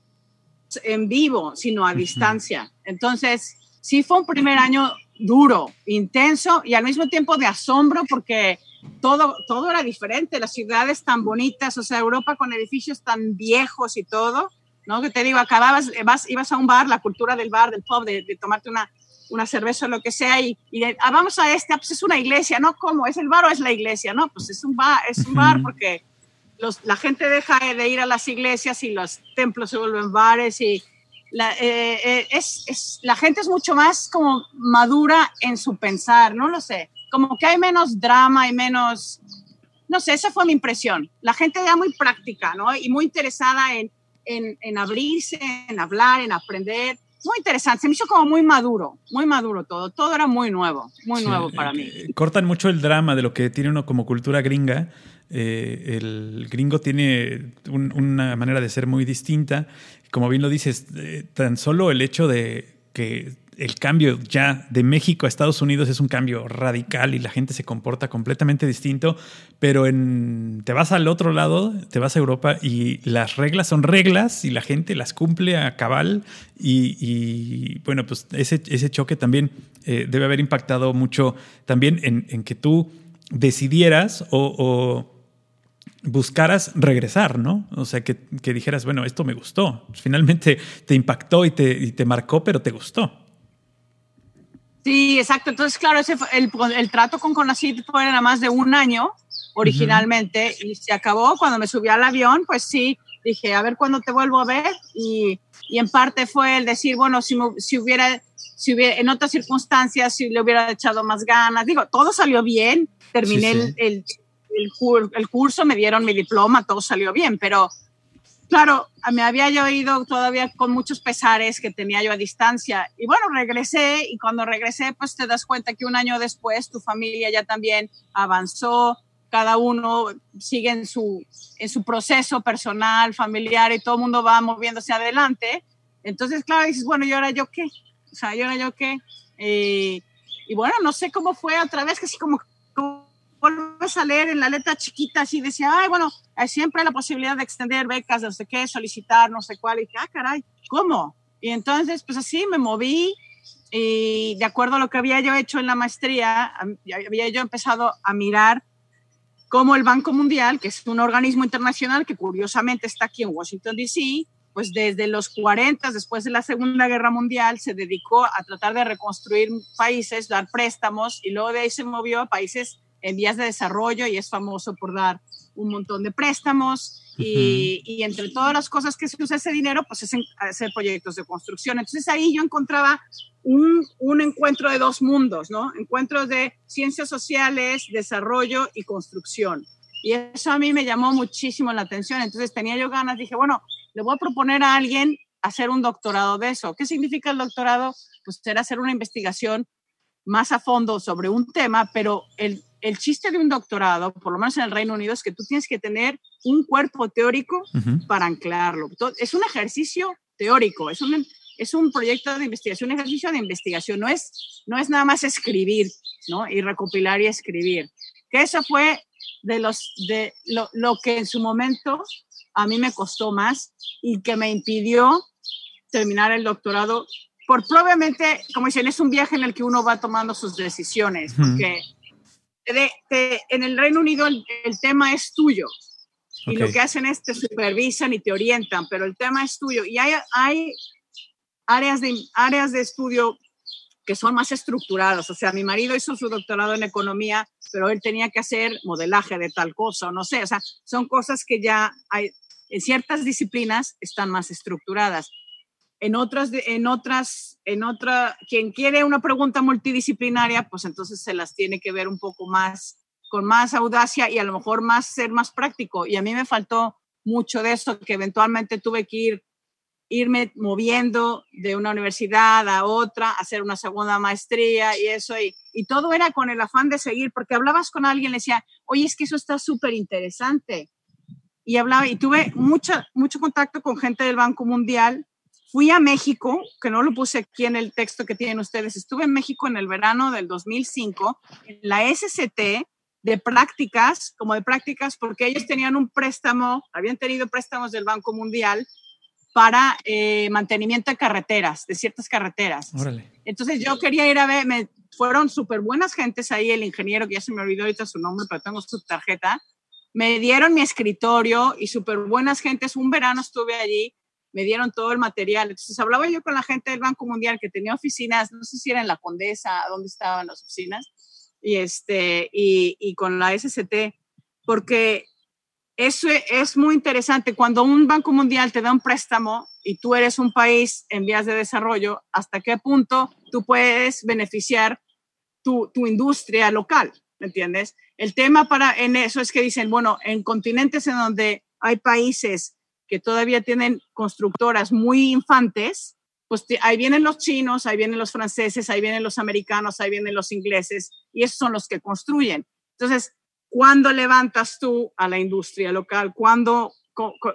en vivo, sino a distancia. Entonces, sí fue un primer año duro, intenso y al mismo tiempo de asombro porque todo, todo era diferente, las ciudades tan bonitas, o sea, Europa con edificios tan viejos y todo, ¿no? Que te digo, acababas, vas, ibas a un bar, la cultura del bar, del pub, de tomarte una, una cerveza o lo que sea y, ah, vamos a este, ah, pues es una iglesia, ¿no? ¿Cómo? ¿Es el bar o es la iglesia? No, pues es un bar, es un bar porque los, la gente deja de ir a las iglesias y los templos se vuelven bares y la, eh, eh, es, es, la gente es mucho más como madura en su pensar, no lo sé. como que hay menos drama y menos, no sé, esa fue mi impresión. La gente ya muy práctica, ¿no? Y muy interesada en, en, en abrirse, en hablar, en aprender muy interesante, se me hizo como muy maduro, muy maduro todo, todo era muy nuevo, muy nuevo para mí. Eh, cortan mucho el drama de lo que tiene uno como cultura gringa. Eh, el gringo tiene una manera de ser muy distinta. Como bien lo dices, eh, tan solo el hecho de que el cambio ya de México a Estados Unidos es un cambio radical y la gente se comporta completamente distinto, pero en, te vas al otro lado, te vas a Europa y las reglas son reglas y la gente las cumple a cabal y, bueno, pues ese, ese choque también eh, debe haber impactado mucho también en, que tú decidieras o, buscaras regresar, ¿no? O sea, que, dijeras, bueno, esto me gustó. Finalmente te impactó y te, y te marcó, pero te gustó. Sí, exacto. Entonces, claro, ese el, el, trato con Conacit fue nada más de un año originalmente y se acabó. Cuando me subí al avión, pues sí, dije, a ver cuándo te vuelvo a ver y, y en parte fue el decir, bueno, si, si, hubiera, si hubiera, en otras circunstancias, si le hubiera echado más ganas, digo, todo salió bien, terminé El, el, el, curso, me dieron mi diploma, todo salió bien, pero claro, me había yo ido todavía con muchos pesares que tenía yo a distancia. Y bueno, regresé y cuando regresé, pues te das cuenta que un año después tu familia ya también avanzó, cada uno sigue en su, en su proceso personal, familiar y todo el mundo va moviéndose adelante. Entonces, claro, dices, bueno, ¿y ahora yo qué? O sea, ¿y ahora yo qué? Eh, y bueno, no sé cómo fue otra vez, que así como vuelves a leer en la letra chiquita, así decía, ay, bueno, hay siempre la posibilidad de extender becas, no sé qué, solicitar, no sé cuál, y dije, ah, caray, ¿cómo? Y entonces, pues así me moví y de acuerdo a lo que había yo hecho en la maestría, había yo empezado a mirar cómo el Banco Mundial, que es un organismo internacional que curiosamente está aquí en Washington, D.C., pues desde los 40, después de la Segunda Guerra Mundial, se dedicó a tratar de reconstruir países, dar préstamos, y luego de ahí se movió a países en vías de desarrollo y es famoso por dar un montón de préstamos y, entre todas las cosas que se usa ese dinero, pues es en hacer proyectos de construcción. Entonces ahí yo encontraba un, un encuentro de dos mundos, ¿no? Encuentros de ciencias sociales, desarrollo y construcción. Y eso a mí me llamó muchísimo la atención. Entonces tenía yo ganas, dije, bueno, le voy a proponer a alguien hacer un doctorado de eso. ¿Qué significa el doctorado? Pues será hacer una investigación más a fondo sobre un tema, pero el, el chiste de un doctorado, por lo menos en el Reino Unido, es que tú tienes que tener un cuerpo teórico para anclarlo. Es un ejercicio teórico, es un, es un proyecto de investigación, un ejercicio de investigación, no es, no es nada más escribir, ¿no? Y recopilar y escribir. Que eso fue de, los, de lo, lo que en su momento a mí me costó más y que me impidió terminar el doctorado por probablemente, como dicen, es un viaje en el que uno va tomando sus decisiones, porque en el Reino Unido el, tema es tuyo. Y lo que hacen es te supervisan y te orientan, pero el tema es tuyo. Y hay, hay áreas, de, áreas de estudio que son más estructuradas. O sea, mi marido hizo su doctorado en economía, pero él tenía que hacer modelaje de tal cosa, o no sé. O sea, son cosas que ya hay, en ciertas disciplinas están más estructuradas en otras, en otras, en otra, quien quiere una pregunta multidisciplinaria, pues entonces se las tiene que ver un poco más, con más audacia y a lo mejor más ser más práctico. Y a mí me faltó mucho de eso, que eventualmente tuve que ir, irme moviendo de una universidad a otra, hacer una segunda maestría y eso, y, y todo era con el afán de seguir, porque hablabas con alguien, le decía, oye, es que eso está súper interesante. Y hablaba, y tuve mucha, mucho contacto con gente del Banco Mundial, Fui a México, que no lo puse aquí en el texto que tienen ustedes, estuve en México en el verano del 2005, en la SCT de prácticas, como de prácticas, porque ellos tenían un préstamo, habían tenido préstamos del Banco Mundial para eh, mantenimiento de carreteras, de ciertas carreteras. Entonces yo quería ir a ver, me, fueron súper buenas gentes ahí, el ingeniero, que ya se me olvidó ahorita su nombre, pero tengo su tarjeta, me dieron mi escritorio y súper buenas gentes, un verano estuve allí me dieron todo el material. Entonces hablaba yo con la gente del Banco Mundial que tenía oficinas, no sé si era en la Condesa, dónde estaban las oficinas, y, este, y, con la SCT, porque eso es muy interesante. Cuando un Banco Mundial te da un préstamo y tú eres un país en vías de desarrollo, ¿hasta qué punto tú puedes beneficiar tu, tu industria local, ¿me entiendes? El tema para en eso es que dicen, bueno, en continentes en donde hay países que todavía tienen constructoras muy infantes, pues ahí vienen los chinos, ahí vienen los franceses, ahí vienen los americanos, ahí vienen los ingleses, y esos son los que construyen. Entonces, ¿cuándo levantas tú a la industria local? ¿Cuándo,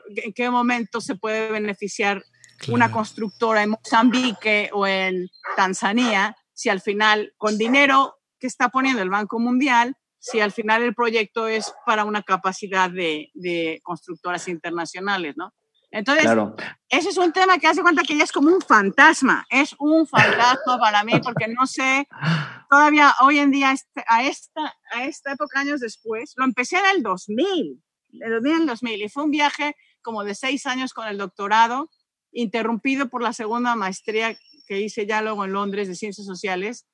en qué momento se puede beneficiar una constructora en Mozambique o en Tanzania si al final, con dinero que está poniendo el Banco Mundial, si al final el proyecto es para una capacidad de, de constructoras internacionales, ¿no? Entonces, ese es un tema que hace cuenta que ya es como un fantasma, es un fantasma para mí, porque no sé, todavía hoy en día, este, a esta, a esta época, años después, lo empecé en el 2000, en el 2000, y fue un viaje como de seis años con el doctorado, interrumpido por la segunda maestría que hice ya luego en Londres de Ciencias Sociales,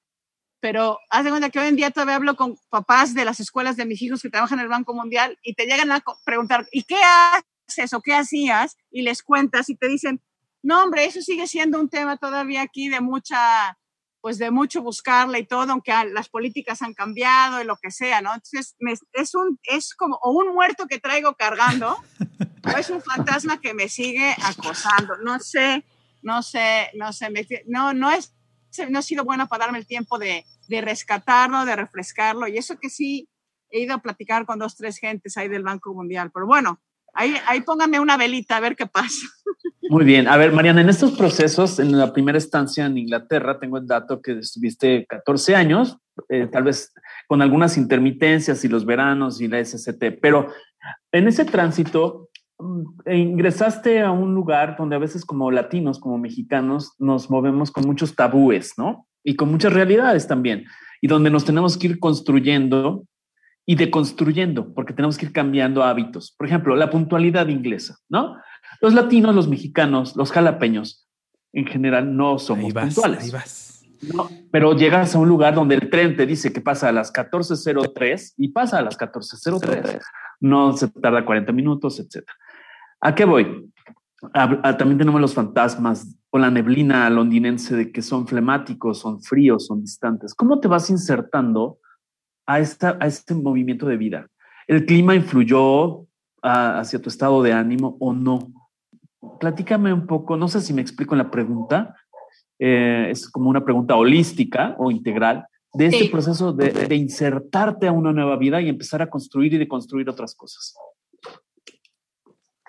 pero haz de cuenta que hoy en día todavía hablo con papás de las escuelas de mis hijos que trabajan en el Banco Mundial y te llegan a preguntar, ¿y qué haces o qué hacías? Y les cuentas y te dicen, no, hombre, eso sigue siendo un tema todavía aquí de mucha, pues de mucho buscarla y todo, aunque las políticas han cambiado y lo que sea, ¿no? Entonces, es, un, es como o un muerto que traigo cargando o es un fantasma que me sigue acosando. No sé, no sé, no sé, no, no es no ha sido bueno para darme el tiempo de, de rescatarlo, de refrescarlo. Y eso que sí, he ido a platicar con dos, tres gentes ahí del Banco Mundial. Pero bueno, ahí, ahí pónganme una velita a ver qué pasa. Muy bien. A ver, Mariana, en estos procesos, en la primera estancia en Inglaterra, tengo el dato que estuviste 14 años, eh, tal vez con algunas intermitencias y los veranos y la SCT, pero en ese tránsito, e ingresaste a un lugar donde a veces como latinos, como mexicanos, nos movemos con muchos tabúes, ¿no? Y con muchas realidades también, y donde nos tenemos que ir construyendo y deconstruyendo, porque tenemos que ir cambiando hábitos. Por ejemplo, la puntualidad inglesa, ¿no? Los latinos, los mexicanos, los jalapeños, en general no somos puntuales. Ahí vas. No, pero llegas a un lugar donde el tren te dice que pasa a las 14.03 y pasa a las 14.03. No se tarda 40 minutos, etcétera. ¿A qué voy? También tenemos los fantasmas o la neblina londinense de que son flemáticos, son fríos, son distantes. ¿Cómo te vas insertando a, esta, a este movimiento de vida? ¿El clima influyó ah, hacia tu estado de ánimo o no? Platícame un poco, no sé si me explico en la pregunta, eh, es como una pregunta holística o integral de este proceso de, de insertarte a una nueva vida y empezar a construir y de construir otras cosas.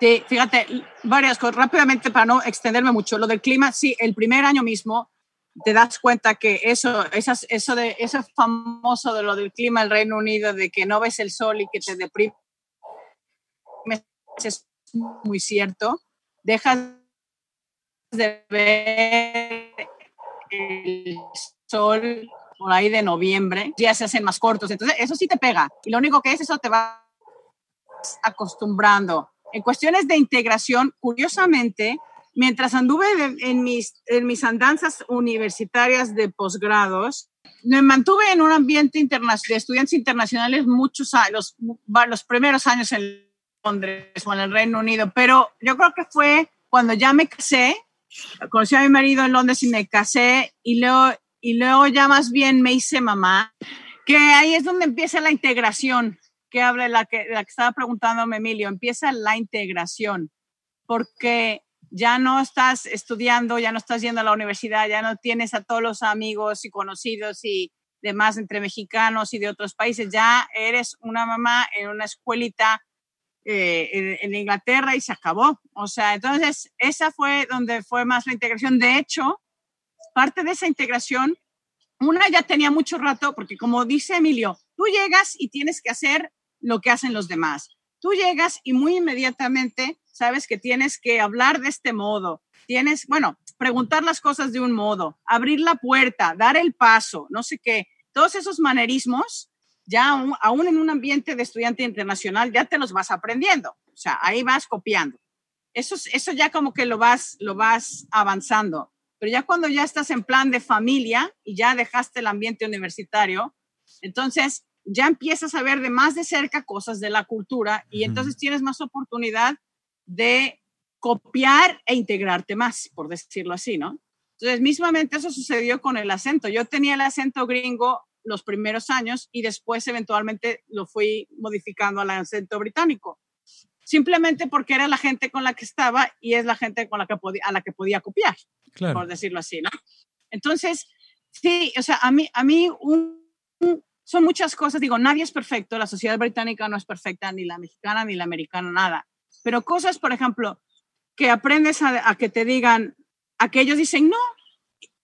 Sí, fíjate, varias cosas. Rápidamente, para no extenderme mucho, lo del clima, sí, el primer año mismo te das cuenta que eso, esas, eso, de, famoso de lo del clima del Reino Unido, de que no ves el sol y que te deprime, es muy cierto. Dejas de ver el sol por ahí de noviembre, ya se hacen más cortos, entonces eso sí te pega. Y lo único que es eso te va acostumbrando en cuestiones de integración, curiosamente, mientras anduve en, mis, andanzas universitarias de posgrados, me mantuve en un ambiente de estudiantes internacionales muchos años, los, los primeros años en Londres o en el Reino Unido, pero yo creo que fue cuando ya me casé, conocí a mi marido en Londres y me casé y luego, y luego ya más bien me hice mamá, que ahí es donde empieza la integración que habla la que, la que estaba preguntándome Emilio, empieza la integración, porque ya no estás estudiando, ya no estás yendo a la universidad, ya no tienes a todos los amigos y conocidos y demás entre mexicanos y de otros países, ya eres una mamá en una escuelita eh, en, Inglaterra y se acabó. O sea, entonces esa fue donde fue más la integración. De hecho, parte de esa integración, una ya tenía mucho rato, porque como dice Emilio, tú llegas y tienes que hacer lo que hacen los demás. Tú llegas y muy inmediatamente sabes que tienes que hablar de este modo. Tienes, bueno, preguntar las cosas de un modo, abrir la puerta, dar el paso, no sé qué. Todos esos manerismos, ya aún, en un ambiente de estudiante internacional, ya te los vas aprendiendo. O sea, ahí vas copiando. Eso, eso ya como que lo vas, lo vas avanzando. Pero ya cuando ya estás en plan de familia y ya dejaste el ambiente universitario, entonces ya empiezas a ver de más de cerca cosas de la cultura y entonces tienes más oportunidad de copiar e integrarte más, por decirlo así, ¿no? Entonces, mismamente eso sucedió con el acento. Yo tenía el acento gringo los primeros años y después eventualmente lo fui modificando al acento británico. Simplemente porque era la gente con la que estaba y es la gente con la que a la que podía copiar, por decirlo así, ¿no? Entonces, sí, o sea, a mí, a mí son muchas cosas, digo, nadie es perfecto, la sociedad británica no es perfecta, ni la mexicana, ni la americana, nada, pero cosas, por ejemplo, que aprendes a, a que te digan, a que ellos dicen, no,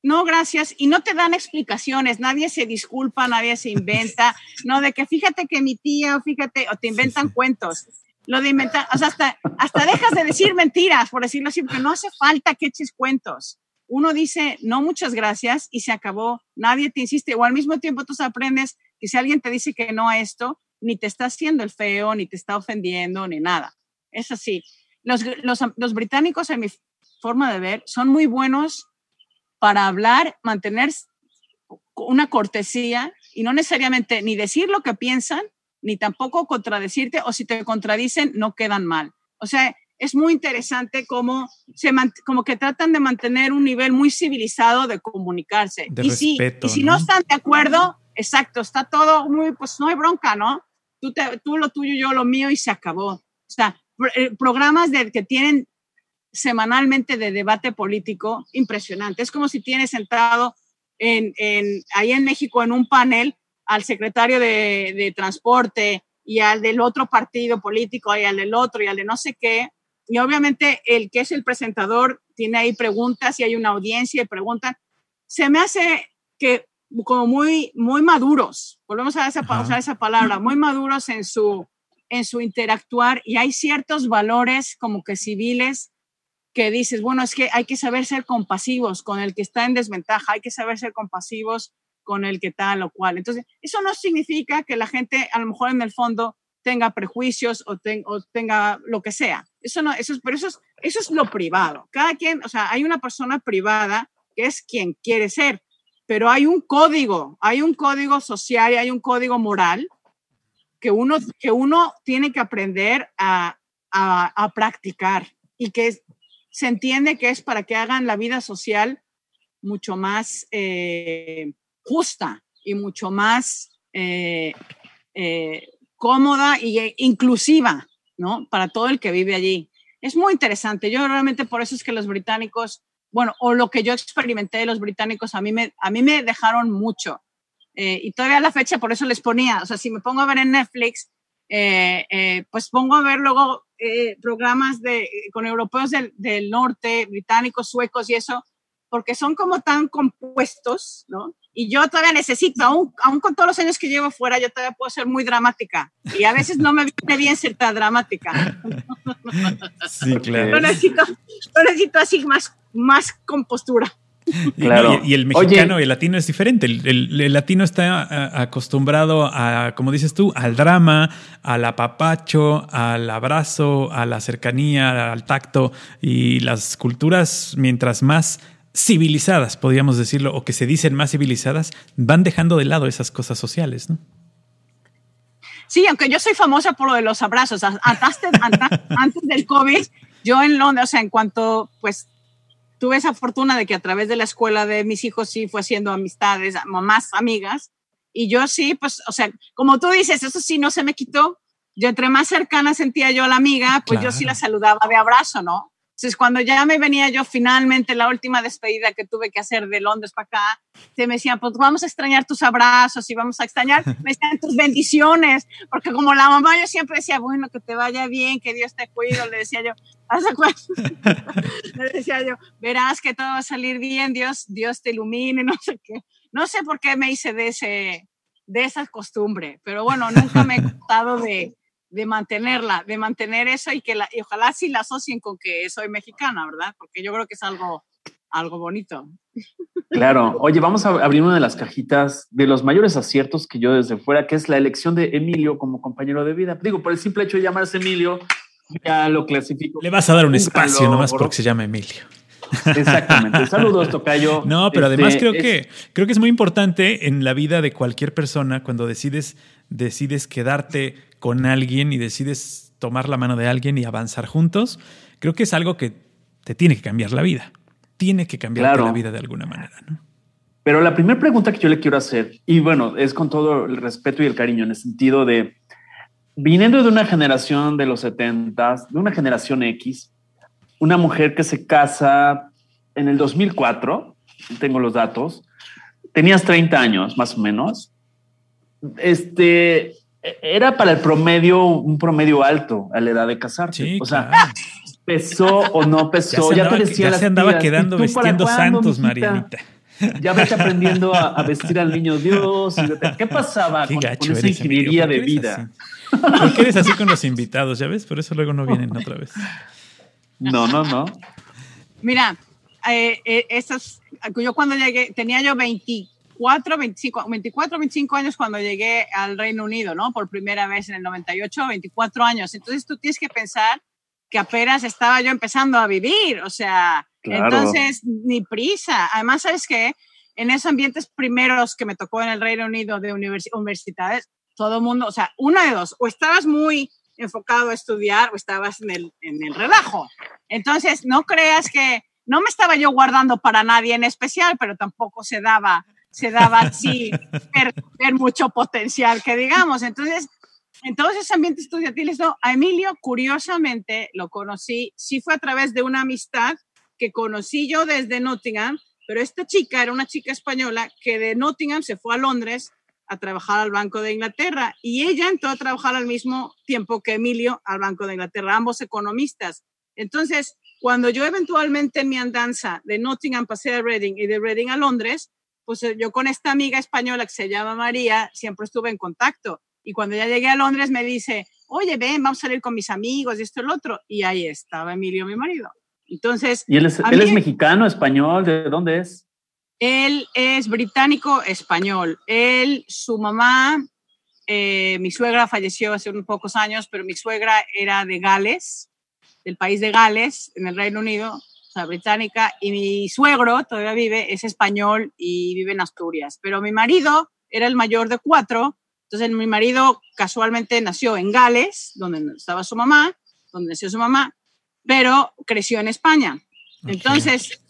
no, gracias, y no te dan explicaciones, nadie se disculpa, nadie se inventa, no, de que fíjate que mi tía, fíjate, o te inventan cuentos. Lo de inventar, o sea, hasta, hasta dejas de decir mentiras, por decirlo así, porque no hace falta que eches cuentos. Uno dice, no, muchas gracias, y se acabó. Nadie te insiste, o al mismo tiempo tú aprendes que si alguien te dice que no a esto, ni te está haciendo el feo, ni te está ofendiendo, ni nada. Es así. Los, los, los británicos, en mi forma de ver, son muy buenos para hablar, mantener una cortesía y no necesariamente ni decir lo que piensan, ni tampoco contradecirte, o si te contradicen, no quedan mal. O sea, es muy interesante cómo, se, como que tratan de mantener un nivel muy civilizado de comunicarse. y, si, y si ¿no? están de acuerdo, exacto, está todo muy, pues no hay bronca, ¿no? Tú, te, tú lo tuyo, yo lo mío y se acabó. O sea, eh, programas de, que tienen semanalmente de debate político impresionante. Es como si tienes sentado en, en, ahí en México en un panel al secretario de, de, transporte y al del otro partido político y al del otro y al de no sé qué. Y obviamente el que es el presentador tiene ahí preguntas y hay una audiencia y preguntan. Se me hace que como muy, muy maduros, volvemos a esa, usar esa palabra, muy maduros en su, en su interactuar y hay ciertos valores como que civiles que dices, bueno, es que hay que saber ser compasivos con el que está en desventaja, hay que saber ser compasivos con el que tal o cual. Entonces, eso no significa que la gente a lo mejor en el fondo tenga prejuicios o, tenga lo que sea. Eso no, eso es, pero eso es, eso es lo privado. Cada quien, o sea, hay una persona privada que es quien quiere ser, pero hay un código, hay un código social y hay un código moral que uno, que uno tiene que aprender a, a, practicar y que se entiende que es para que hagan la vida social mucho más eh, justa y mucho más eh, eh, cómoda e inclusiva, ¿no? Para todo el que vive allí. Es muy interesante. Yo realmente por eso es que los británicos, bueno, o lo que yo experimenté de los británicos, a mí me, a mí me dejaron mucho. y todavía a la fecha por eso les ponía, o sea, si me pongo a ver en Netflix, pues pongo a ver luego eh, programas de, con europeos del, del, norte, británicos, suecos y eso, porque son como tan compuestos, ¿no? Y yo todavía necesito, aún, aún con todos los años que llevo fuera, yo todavía puedo ser muy dramática. Y a veces no me viene bien ser tan dramática. Sí, claro. Yo necesito, necesito así más, más compostura. Claro. Y, el mexicano y el latino es diferente. El, latino está acostumbrado a, como dices tú, al drama, al apapacho, al abrazo, a la cercanía, al tacto. Y las culturas, mientras más civilizadas, podríamos decirlo, o que se dicen más civilizadas, van dejando de lado esas cosas sociales, ¿no? Sí, aunque yo soy famosa por lo de los abrazos. Antes, antes del COVID, yo en Londres, o sea, en cuanto pues tuve esa fortuna de que a través de la escuela de mis hijos sí fue haciendo amistades, más amigas. Y yo sí, pues, o sea, como tú dices, eso sí no se me quitó. Yo entre más cercana sentía yo a la amiga, pues yo sí la saludaba de abrazo, ¿no? Entonces, cuando ya me venía yo finalmente, la última despedida que tuve que hacer de Londres para acá, se me decían, pues vamos a extrañar tus abrazos y vamos a extrañar, me decían tus bendiciones, porque como la mamá yo siempre decía, bueno, que te vaya bien, que Dios te cuide, le decía yo, ¿haz le decía yo, verás que todo va a salir bien, Dios, Dios te ilumine, no sé qué. No sé por qué me hice de, ese, de esa costumbre, pero bueno, nunca me he contado de, de mantenerla, de mantener eso y que la, y ojalá sí la asocien con que soy mexicana, ¿verdad? Porque yo creo que es algo, algo bonito. Claro. Oye, vamos a abrir una de las cajitas de los mayores aciertos que yo desde fuera, que es la elección de Emilio como compañero de vida. Digo, por el simple hecho de llamarse Emilio, ya lo clasifico. Le vas a dar un espacio nomás porque se llama Emilio. Exactamente. Saludos, Tocayo. No, pero además este, creo que creo que es muy importante en la vida de cualquier persona cuando decides decides quedarte con alguien y decides tomar la mano de alguien y avanzar juntos. Creo que es algo que te tiene que cambiar la vida. Tiene que cambiar la vida de alguna manera, ¿no? Pero la primera pregunta que yo le quiero hacer, y bueno, es con todo el respeto y el cariño en el sentido de, viniendo de una generación de los 70, de una generación X, una mujer que se casa en el 2004, tengo los datos, tenías 30 años más o menos, este, era para el promedio, un promedio alto a la edad de casarse. o sea, pesó o no pesó, ya, se andaba, quedando vestiendo santos, Marianita. Ya ves aprendiendo a, vestir al niño Dios. ¿Qué pasaba con, esa ingeniería de vida? ¿Por qué eres así con los invitados? ¿Ya ves? Por eso luego no vienen otra vez. No, no, no. Mira, eh, eh yo cuando llegué, tenía yo 24, 25, 24, 25 años cuando llegué al Reino Unido, ¿no? Por primera vez en el 98, 24 años. Entonces tú tienes que pensar que apenas estaba yo empezando a vivir, o sea, entonces ni prisa. Además, ¿sabes qué? En esos ambientes primeros que me tocó en el Reino Unido de universidades, todo el mundo, o sea, una de dos, o estabas muy enfocado a estudiar o estabas en el, en el relajo. Entonces, no creas que no me estaba yo guardando para nadie en especial, pero tampoco se daba, se daba así ver, mucho potencial, que digamos. Entonces, en todos esos ambientes estudiantiles, a Emilio, curiosamente, lo conocí, sí fue a través de una amistad que conocí yo desde Nottingham, pero esta chica era una chica española que de Nottingham se fue a Londres a trabajar al Banco de Inglaterra y ella entró a trabajar al mismo tiempo que Emilio al Banco de Inglaterra, ambos economistas. Entonces, cuando yo eventualmente en mi andanza de Nottingham pasé a Reading y de Reading a Londres, pues eh, yo con esta amiga española que se llama María siempre estuve en contacto. Y cuando ya llegué a Londres me dice, oye, ven, vamos a salir con mis amigos y esto y lo otro. Y ahí estaba Emilio, mi marido. Entonces... ¿Y él es, él es mexicano, español? ¿De dónde es? Él es británico español. Él, su mamá, eh, mi suegra falleció hace unos pocos años, pero mi suegra era de Gales del país de Gales, en el Reino Unido, o sea, británica, y mi suegro todavía vive, es español y vive en Asturias. Pero mi marido era el mayor de cuatro, entonces mi marido casualmente nació en Gales, donde estaba su mamá, donde nació su mamá, pero creció en España. Entonces,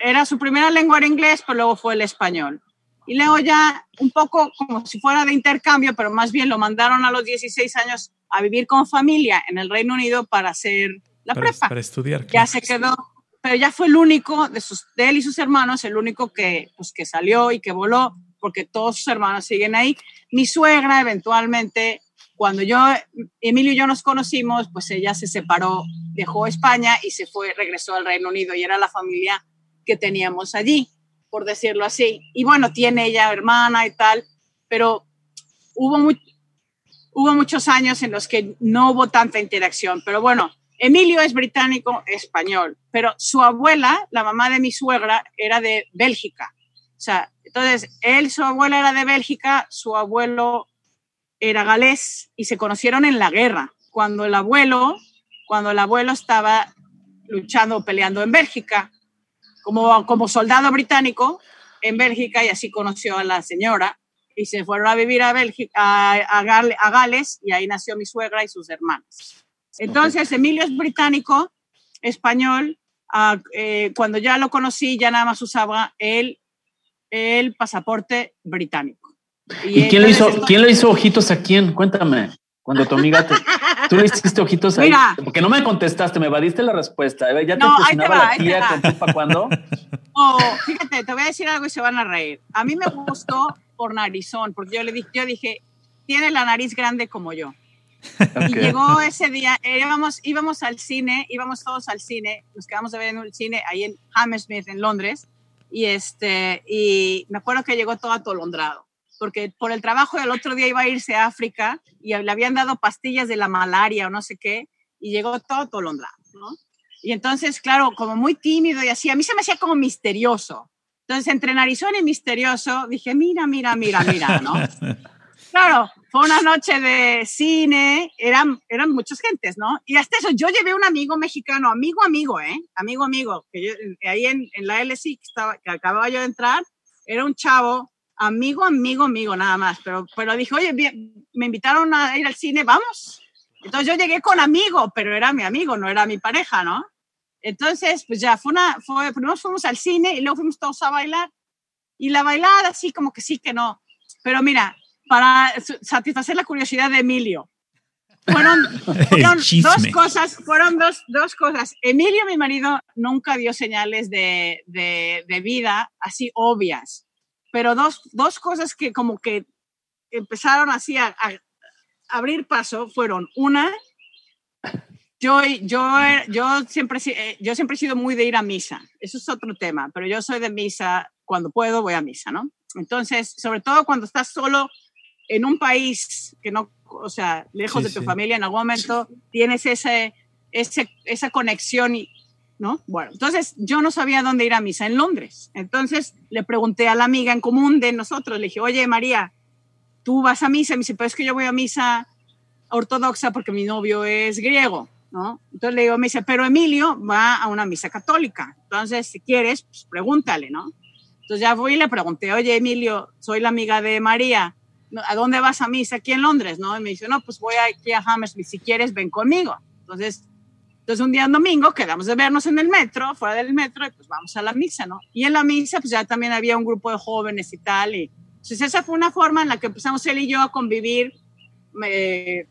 era su primera lengua era inglés, pero luego fue el español. Y luego ya un poco como si fuera de intercambio, pero más bien lo mandaron a los 16 años a vivir con familia en el Reino Unido para hacer la para, prepa. Para estudiar. Ya se quedó, pero ya fue el único de, sus, de él y sus hermanos, el único que, pues, que salió y que voló, porque todos sus hermanos siguen ahí. Mi suegra eventualmente, cuando yo, Emilio y yo nos conocimos, pues ella se separó, dejó España y se fue, regresó al Reino Unido y era la familia que teníamos allí, por decirlo así. Y bueno, tiene ella hermana y tal, pero hubo, hubo muchos años en los que no hubo tanta interacción, pero bueno, Emilio es británico español, pero su abuela, la mamá de mi suegra, era de Bélgica. O sea, entonces él, su abuela era de Bélgica, su abuelo era galés y se conocieron en la guerra. Cuando el abuelo, cuando el abuelo estaba luchando, peleando en Bélgica, como, como soldado británico en Bélgica y así conoció a la señora y se fueron a vivir a, Bélgica, a Gales y ahí nació mi suegra y sus hermanas. Entonces, Emilio es británico, español. Ah, eh, cuando ya lo conocí, ya nada más usaba el, el pasaporte británico. ¿Y, quién, le hizo, quién le hizo ojitos a quién? Cuéntame. Cuando tu amiga te, tú le hiciste ojitos a Mira, porque no me contestaste, me evadiste la respuesta. Ya te no, la tía con para cuándo. Oh, fíjate, te voy a decir algo y se van a reír. A mí me gustó por narizón, porque yo le dije, yo dije, tiene la nariz grande como yo. Y llegó ese día, íbamos, íbamos al cine, íbamos todos al cine, nos quedamos a ver en un cine ahí en Hammersmith, en Londres, y, este, y me acuerdo que llegó todo atolondrado, porque por el trabajo del otro día iba a irse a África y le habían dado pastillas de la malaria o no sé qué, y llegó todo atolondrado, ¿no? Y entonces, claro, como muy tímido y así, a mí se me hacía como misterioso. Entonces, entre narizón y misterioso, dije, mira, mira, mira, mira, ¿no? Claro, fue una noche de cine, eran, eran muchas gentes, ¿no? Y hasta eso, yo llevé un amigo mexicano, amigo, amigo, ¿eh? Amigo, amigo, que yo, ahí en, en la LSI que, estaba, que acababa yo de entrar, era un chavo, amigo, amigo, amigo, nada más, pero, pero dije, oye, me invitaron a ir al cine, vamos. Entonces yo llegué con amigo, pero era mi amigo, no era mi pareja, ¿no? Entonces, pues ya, fue una, fue, primero fuimos al cine y luego fuimos todos a bailar. Y la bailada, sí, como que sí, que no. Pero mira, para satisfacer la curiosidad de Emilio, fueron, dos cosas, fueron dos, dos, cosas. Emilio, mi marido, nunca dio señales de, de, de vida así obvias, pero dos, dos, cosas que como que empezaron así a, a abrir paso fueron, una, yo, yo, yo, siempre, eh, yo siempre he sido muy de ir a misa, eso es otro tema, pero yo soy de misa, cuando puedo voy a misa, ¿no? Entonces, sobre todo cuando estás solo en un país que no, o sea, lejos de tu familia, en algún momento tienes ese, ese, esa conexión, ¿no? Bueno, entonces yo no sabía dónde ir a misa en Londres. Entonces le pregunté a la amiga en común de nosotros, le dije, oye María, tú vas a misa, me dice, pero es que yo voy a misa ortodoxa porque mi novio es griego, ¿no? Entonces le digo, me dice, pero Emilio va a una misa católica, entonces si quieres, pues pregúntale, ¿no? Entonces ya fui y le pregunté, oye Emilio, soy la amiga de María, ¿a dónde vas a misa? Aquí en Londres, ¿no? Y me dice, no, pues voy aquí a Hammersmith, si quieres, ven conmigo. Entonces, entonces un día en domingo quedamos de vernos en el metro, fuera del metro, y pues vamos a la misa, ¿no? Y en la misa, pues ya también había un grupo de jóvenes y tal, y entonces esa fue una forma en la que empezamos él y yo a convivir eh,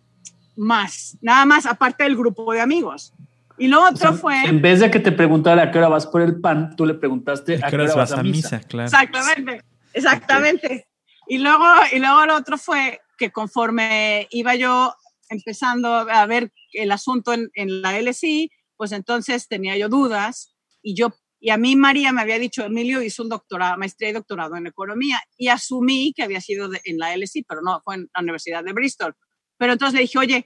más, nada más aparte del grupo de amigos. Y lo otro fue... En vez de que te preguntara a qué hora vas por el pan, tú le preguntaste a qué hora vas a misa. claro. Exactamente, exactamente. Y luego, y luego lo otro fue que conforme iba yo empezando a ver el asunto en, en la LSI, pues entonces tenía yo dudas y yo y a mí María me había dicho, Emilio hizo un doctorado, maestría y doctorado en economía y asumí que había sido en la LSI, pero no, fue en la Universidad de Bristol. Pero entonces le dije, oye,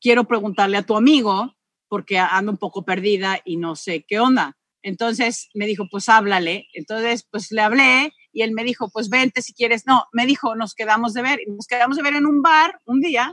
quiero preguntarle a tu amigo porque ando un poco perdida y no sé qué onda. Entonces me dijo, pues háblale. Entonces, pues le hablé y él me dijo, pues vente si quieres. No, me dijo, nos quedamos de ver. Nos quedamos de ver en un bar un día.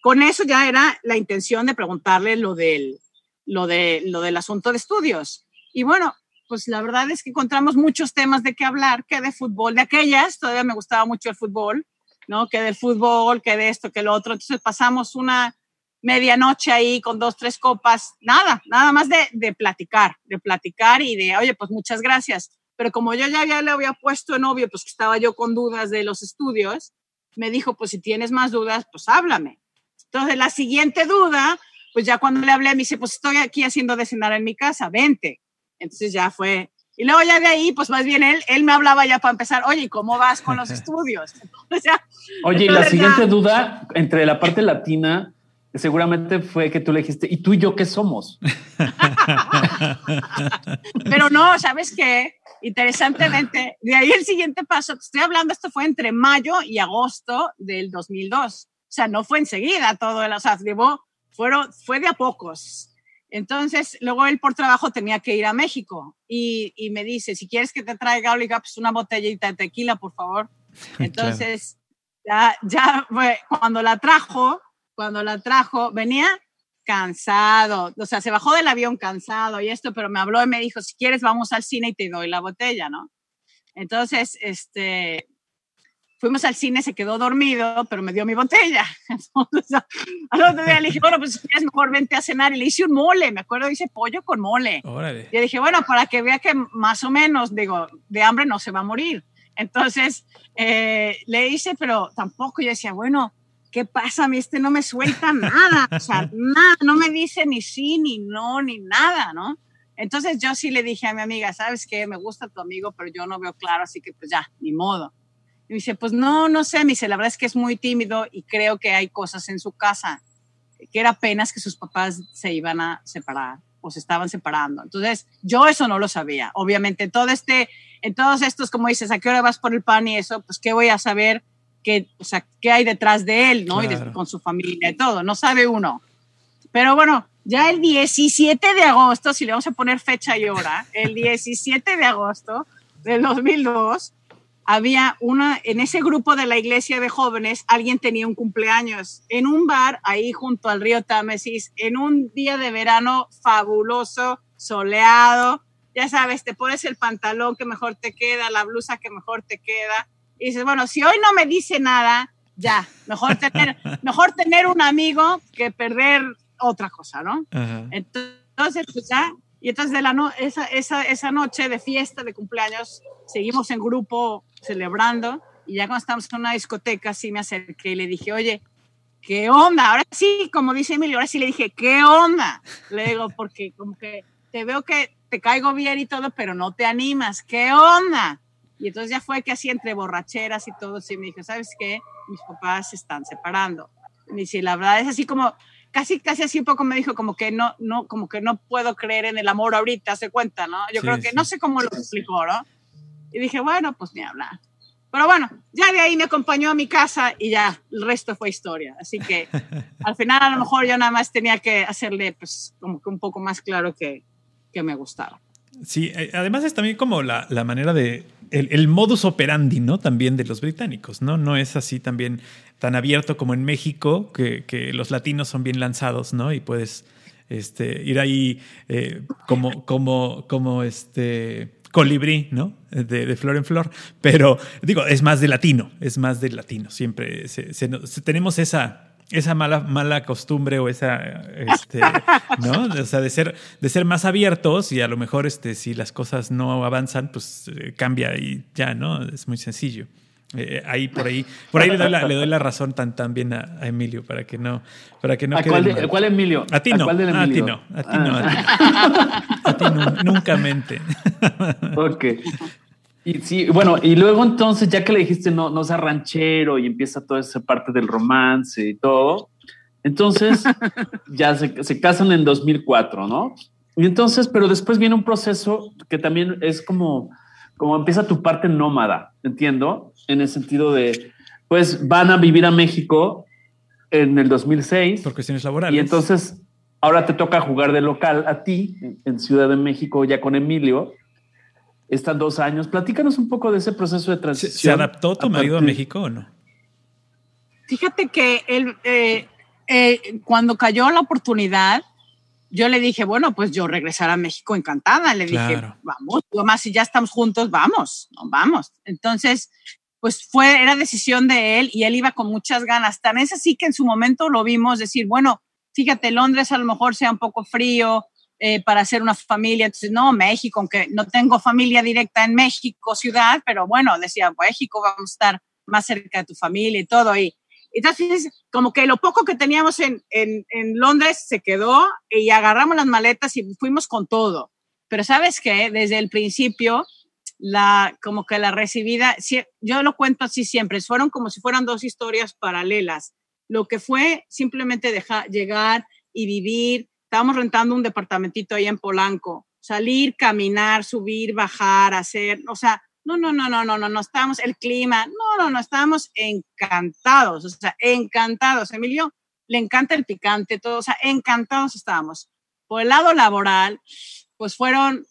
Con eso ya era la intención de preguntarle lo del, lo de, lo del asunto de estudios. Y bueno, pues la verdad es que encontramos muchos temas de qué hablar, que de fútbol, de aquellas, todavía me gustaba mucho el fútbol, ¿no? Que del fútbol, que de esto, que lo otro. Entonces pasamos una medianoche ahí con dos, tres copas, nada, nada más de, de platicar, de platicar y de, oye, pues muchas gracias pero como yo ya, ya le había puesto en obvio, pues que estaba yo con dudas de los estudios, me dijo, pues si tienes más dudas, pues háblame. Entonces, la siguiente duda, pues ya cuando le hablé, me dice, pues estoy aquí haciendo de cenar en mi casa, vente. Entonces ya fue. Y luego ya de ahí, pues más bien él, él me hablaba ya para empezar, oye, ¿cómo vas con los estudios? oye, y la siguiente duda, entre la parte latina, seguramente fue que tú le dijiste, ¿y tú y yo qué somos? Pero no, ¿sabes qué? Interesantemente, de ahí el siguiente paso, estoy hablando, esto fue entre mayo y agosto del 2002. O sea, no fue enseguida todo, el, o sea, fueron, fue de a pocos. Entonces, luego él por trabajo tenía que ir a México y, y me dice, si quieres que te traiga, oiga, pues una botellita de tequila, por favor. Entonces, ya, ya fue, cuando la trajo, cuando la trajo, venía cansado, o sea, se bajó del avión cansado y esto, pero me habló y me dijo, si quieres vamos al cine y te doy la botella, ¿no? Entonces, este, fuimos al cine, se quedó dormido, pero me dio mi botella. Entonces, al otro día le dije, bueno, pues si quieres mejor vente a cenar. Y le hice un mole, me acuerdo, hice pollo con mole. Y yo dije, bueno, para que vea que más o menos, digo, de hambre no se va a morir. Entonces, eh, le hice, pero tampoco, yo decía, bueno, ¿qué pasa? A mí este no me suelta nada, o sea, nada, no me dice ni sí, ni no, ni nada, ¿no? Entonces yo sí le dije a mi amiga, ¿sabes qué? Me gusta tu amigo, pero yo no veo claro, así que pues ya, ni modo. Y me dice, pues no, no sé, me dice, la verdad es que es muy tímido y creo que hay cosas en su casa, que era apenas que sus papás se iban a separar o se estaban separando. Entonces, yo eso no lo sabía. Obviamente, todo este, en todos estos, como dices, ¿a qué hora vas por el pan y eso? Pues, ¿qué voy a saber? Qué, o sea, qué hay detrás de él, ¿no? Y con su familia y todo, no sabe uno. Pero bueno, ya el 17 de agosto, si le vamos a poner fecha y hora, el 17 de agosto del 2002, había una, en ese grupo de la iglesia de jóvenes, alguien tenía un cumpleaños en un bar ahí junto al río Támesis, en un día de verano fabuloso, soleado. Ya sabes, te pones el pantalón que mejor te queda, la blusa que mejor te queda, y dices, bueno, si hoy no me dice nada, ya, mejor tener, mejor tener un amigo que perder otra cosa, ¿no? Entonces, pues ya, y entonces de la no, esa, esa, esa noche de fiesta, de cumpleaños, seguimos en grupo celebrando, y ya cuando estábamos en una discoteca, sí me acerqué y le dije, oye, ¿qué onda? Ahora sí, como dice Emilio, ahora sí le dije, ¿qué onda? Le digo, porque como que te veo que te caigo bien y todo, pero no te animas, ¿qué onda? Y entonces ya fue que así entre borracheras y todo, sí me dijo, ¿sabes qué? Mis papás se están separando. Y dice, la verdad es así como, casi, casi así un poco me dijo como que no, no, como que no puedo creer en el amor ahorita, se cuenta, ¿no? Yo creo que no sé cómo lo explicó, ¿no? Y dije, bueno, pues ni hablar. Pero bueno, ya de ahí me acompañó a mi casa y ya, el resto fue historia. Así que al final a lo mejor yo nada más tenía que hacerle pues como que un poco más claro que, que me gustaba. Sí, eh, además es también como la, la manera de, el, modus operandi, ¿no? También de los británicos, ¿no? No es así también tan abierto como en México, que, que los latinos son bien lanzados, ¿no? Y puedes este, ir ahí eh, como, como, como este colibrí, ¿no? De, de, flor en flor. Pero digo, es más de latino, es más de latino. Siempre tenemos esa, esa mala, mala costumbre o esa, este, ¿no? O sea, de ser, de ser más abiertos y a lo mejor este, si las cosas no avanzan, pues eh, cambia y ya, ¿no? Es muy sencillo. Eh, ahí por ahí por ahí le doy la, le doy la razón tan, también a, Emilio para que no para que no ¿A cuál, cuál, Emilio a ti no. a, ti no. A ti no a ti, no, nunca mente. Ok y sí, bueno, y luego entonces, ya que le dijiste no, no sea ranchero y empieza toda esa parte del romance y todo, entonces ya se, se, casan en 2004, ¿no? Y entonces, pero después viene un proceso que también es como, como empieza tu parte nómada, entiendo, en el sentido de, pues van a vivir a México en el 2006. Por cuestiones laborales. Y entonces, ahora te toca jugar de local a ti en Ciudad de México ya con Emilio están dos años. Platícanos un poco de ese proceso de transición. ¿Se adaptó tu marido a México o no? Fíjate que él, eh, eh, cuando cayó la oportunidad, yo le dije, bueno, pues yo regresar a México encantada. Le dije, vamos, más si ya estamos juntos, vamos, vamos. Entonces, pues fue, era decisión de él y él iba con muchas ganas. Tan es así que en su momento lo vimos decir, bueno, fíjate, Londres a lo mejor sea un poco frío, eh, para hacer una familia. Entonces, no, México, aunque no tengo familia directa en México, ciudad, pero bueno, decía, México, vamos a estar más cerca de tu familia y todo. Y entonces, como que lo poco que teníamos en, en, en Londres se quedó y agarramos las maletas y fuimos con todo. Pero sabes qué, desde el principio, la, como que la recibida, yo lo cuento así siempre, fueron como si fueran dos historias paralelas. Lo que fue simplemente dejar, llegar y vivir, estábamos rentando un departamentito ahí en Polanco, salir, caminar, subir, bajar, hacer, o sea, no, no, no, no, no, no, no estábamos, el clima, no, no, no, estábamos encantados, o sea, encantados. Emilio le encanta el picante, todo, o sea, encantados estábamos. Por el lado laboral, pues fueron,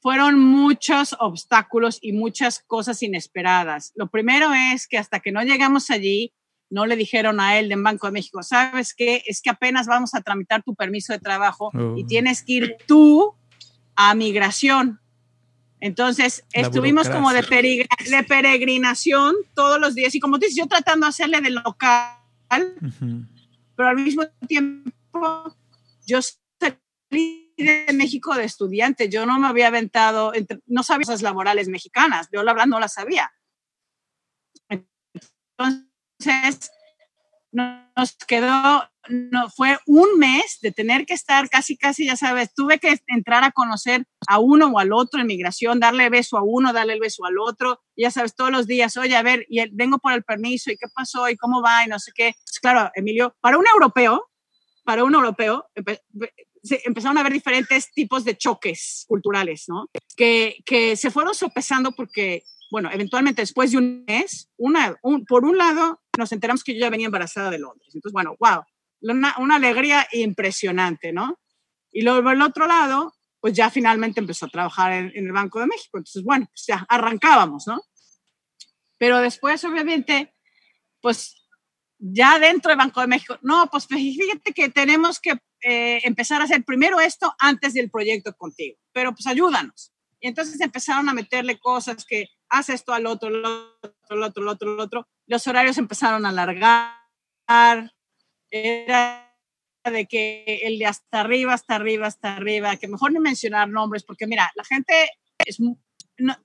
fueron muchos obstáculos y muchas cosas inesperadas. Lo primero es que hasta que no llegamos allí, no le dijeron a él de Banco de México, ¿sabes qué? Es que apenas vamos a tramitar tu permiso de trabajo y oh. tienes que ir tú a migración. Entonces, estuvimos como de, de, peregrinación todos los días y como dices, yo tratando de hacerle de local, pero al mismo tiempo yo salí de México de estudiante, yo no me había aventado, no sabía cosas laborales mexicanas, yo la verdad no las sabía. Entonces, entonces, nos quedó, no, fue un mes de tener que estar casi, casi, ya sabes, tuve que entrar a conocer a uno o al otro en migración, darle beso a uno, darle el beso al otro, ya sabes, todos los días, oye, a ver, y vengo por el permiso, ¿y qué pasó? ¿Y cómo va? Y no sé qué. Pues claro, Emilio, para un europeo, para un europeo, se empezaron a haber diferentes tipos de choques culturales, ¿no? Que, que se fueron sopesando porque bueno, eventualmente después de un mes, una, por un lado, nos enteramos que yo ya venía embarazada de Londres. Entonces, bueno, wow, una, una alegría impresionante, ¿no? Y luego, el otro lado, pues ya finalmente empezó a trabajar en, el Banco de México. Entonces, bueno, pues ya arrancábamos, ¿no? Pero después, obviamente, pues ya dentro del Banco de México, no, pues fíjate que tenemos que eh, empezar a hacer primero esto antes del proyecto contigo, pero pues ayúdanos. Y entonces empezaron a meterle cosas que hace esto al otro, el otro, el otro, el otro, el otro. Los horarios empezaron a alargar. Era de que el de hasta arriba, hasta arriba, hasta arriba, que mejor no mencionar nombres, porque mira, la gente es,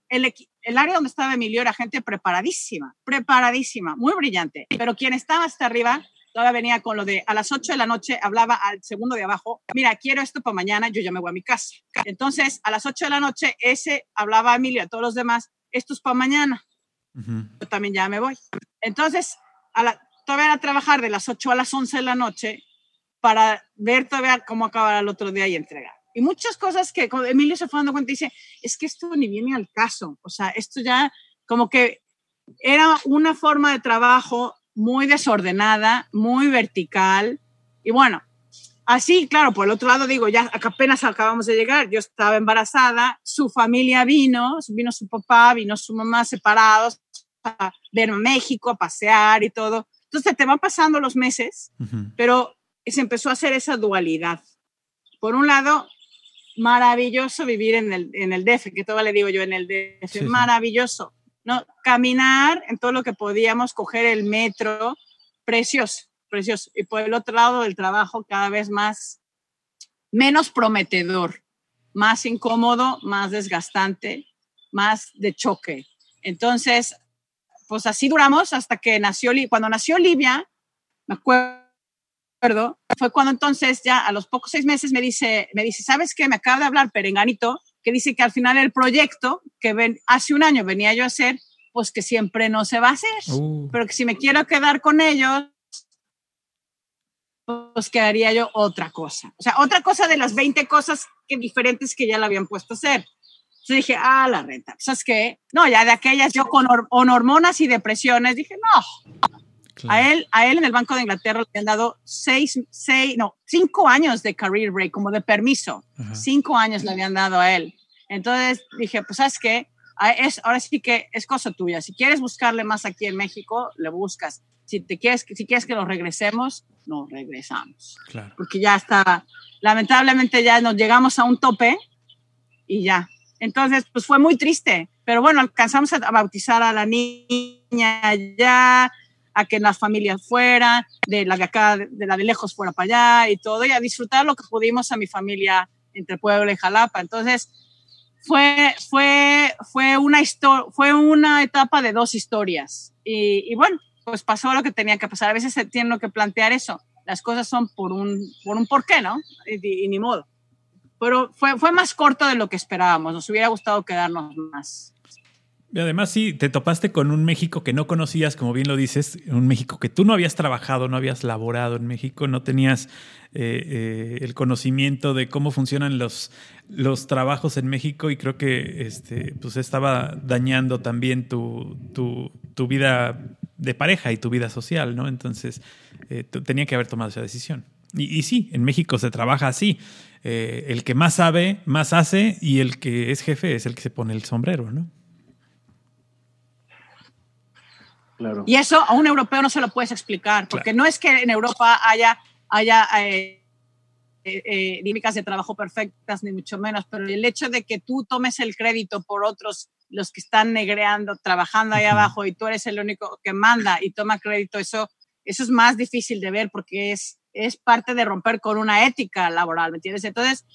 el, el área donde estaba Emilio era gente preparadísima, preparadísima, muy brillante, pero quien estaba hasta arriba todavía venía con lo de a las 8 de la noche, hablaba al segundo de abajo, mira, quiero esto para mañana, yo ya me voy a mi casa. Entonces, a las 8 de la noche, ese hablaba a Emilio, a todos los demás, esto es para mañana, yo también ya me voy. Entonces, a la, todavía era trabajar de las 8 a las 11 de la noche para ver todavía cómo acabar el otro día y entregar. Y muchas cosas que Emilio se fue dando cuenta y dice, es que esto ni viene al caso. O sea, esto ya como que era una forma de trabajo muy desordenada, muy vertical. Y bueno, así, claro, por el otro lado digo, ya apenas acabamos de llegar, yo estaba embarazada, su familia vino, vino su papá, vino su mamá separados a ver México, a pasear y todo. Entonces te van pasando los meses, pero se empezó a hacer esa dualidad. Por un lado, maravilloso vivir en el, en el DF, que todo le digo yo en el DF, maravilloso. ¿no? Caminar en todo lo que podíamos, coger el metro, precioso, precioso. Y por el otro lado del trabajo, cada vez más, menos prometedor, más incómodo, más desgastante, más de choque. Entonces, pues así duramos hasta que nació, cuando nació Olivia, me acuerdo fue cuando entonces ya a los pocos seis meses me dice, me dice, ¿sabes qué? Me acaba de hablar Perenganito, que dice que al final el proyecto que ven, hace un año venía yo a hacer, pues que siempre no se va a hacer, uh. pero que si me quiero quedar con ellos, pues que haría yo otra cosa. O sea, otra cosa de las 20 cosas que diferentes que ya la habían puesto a hacer. Entonces dije, ah, la renta. ¿Sabes qué? No, ya de aquellas yo con, con hormonas y depresiones, dije, no, a, él, a él en el Banco de Inglaterra le han dado seis, seis, no, cinco años de career break, como de permiso. Cinco años le habían dado a él. Entonces dije, pues sabes qué, es, ahora sí que es cosa tuya. Si quieres buscarle más aquí en México, le buscas. Si, te quieres, si quieres que lo regresemos, nos regresamos. Claro. Porque ya está, lamentablemente ya nos llegamos a un tope y ya. Entonces, pues fue muy triste. Pero bueno, alcanzamos a bautizar a la niña ya, a que las familias fueran, de la de acá, de la de lejos fuera para allá y todo, y a disfrutar lo que pudimos a mi familia entre Puebla y Jalapa. Entonces, fue, fue, fue, una, fue una etapa de dos historias. Y, bueno, pues pasó lo que tenía que pasar. A veces se tiene que plantear eso. Las cosas son por un, por un porqué, ¿no? Y, y ni modo. Pero fue, fue más corto de lo que esperábamos. Nos hubiera gustado quedarnos más. Además, sí, te topaste con un México que no conocías, como bien lo dices, un México que tú no habías trabajado, no habías laborado en México, no tenías eh, eh, el conocimiento de cómo funcionan los, los trabajos en México y creo que este, pues estaba dañando también tu, tu, tu vida de pareja y tu vida social, ¿no? Entonces, eh, tenía que haber tomado esa decisión. Y, y, sí, en México se trabaja así. el que más sabe, más hace y el que es jefe es el que se pone el sombrero, ¿no? Y eso a un europeo no se lo puedes explicar, porque no es que en Europa haya, haya eh, eh, eh, dinámicas de trabajo perfectas, ni mucho menos, pero el hecho de que tú tomes el crédito por otros, los que están negreando, trabajando ahí abajo, y tú eres el único que manda y toma crédito, eso, eso es más difícil de ver porque es, es parte de romper con una ética laboral, ¿me entiendes? Entonces,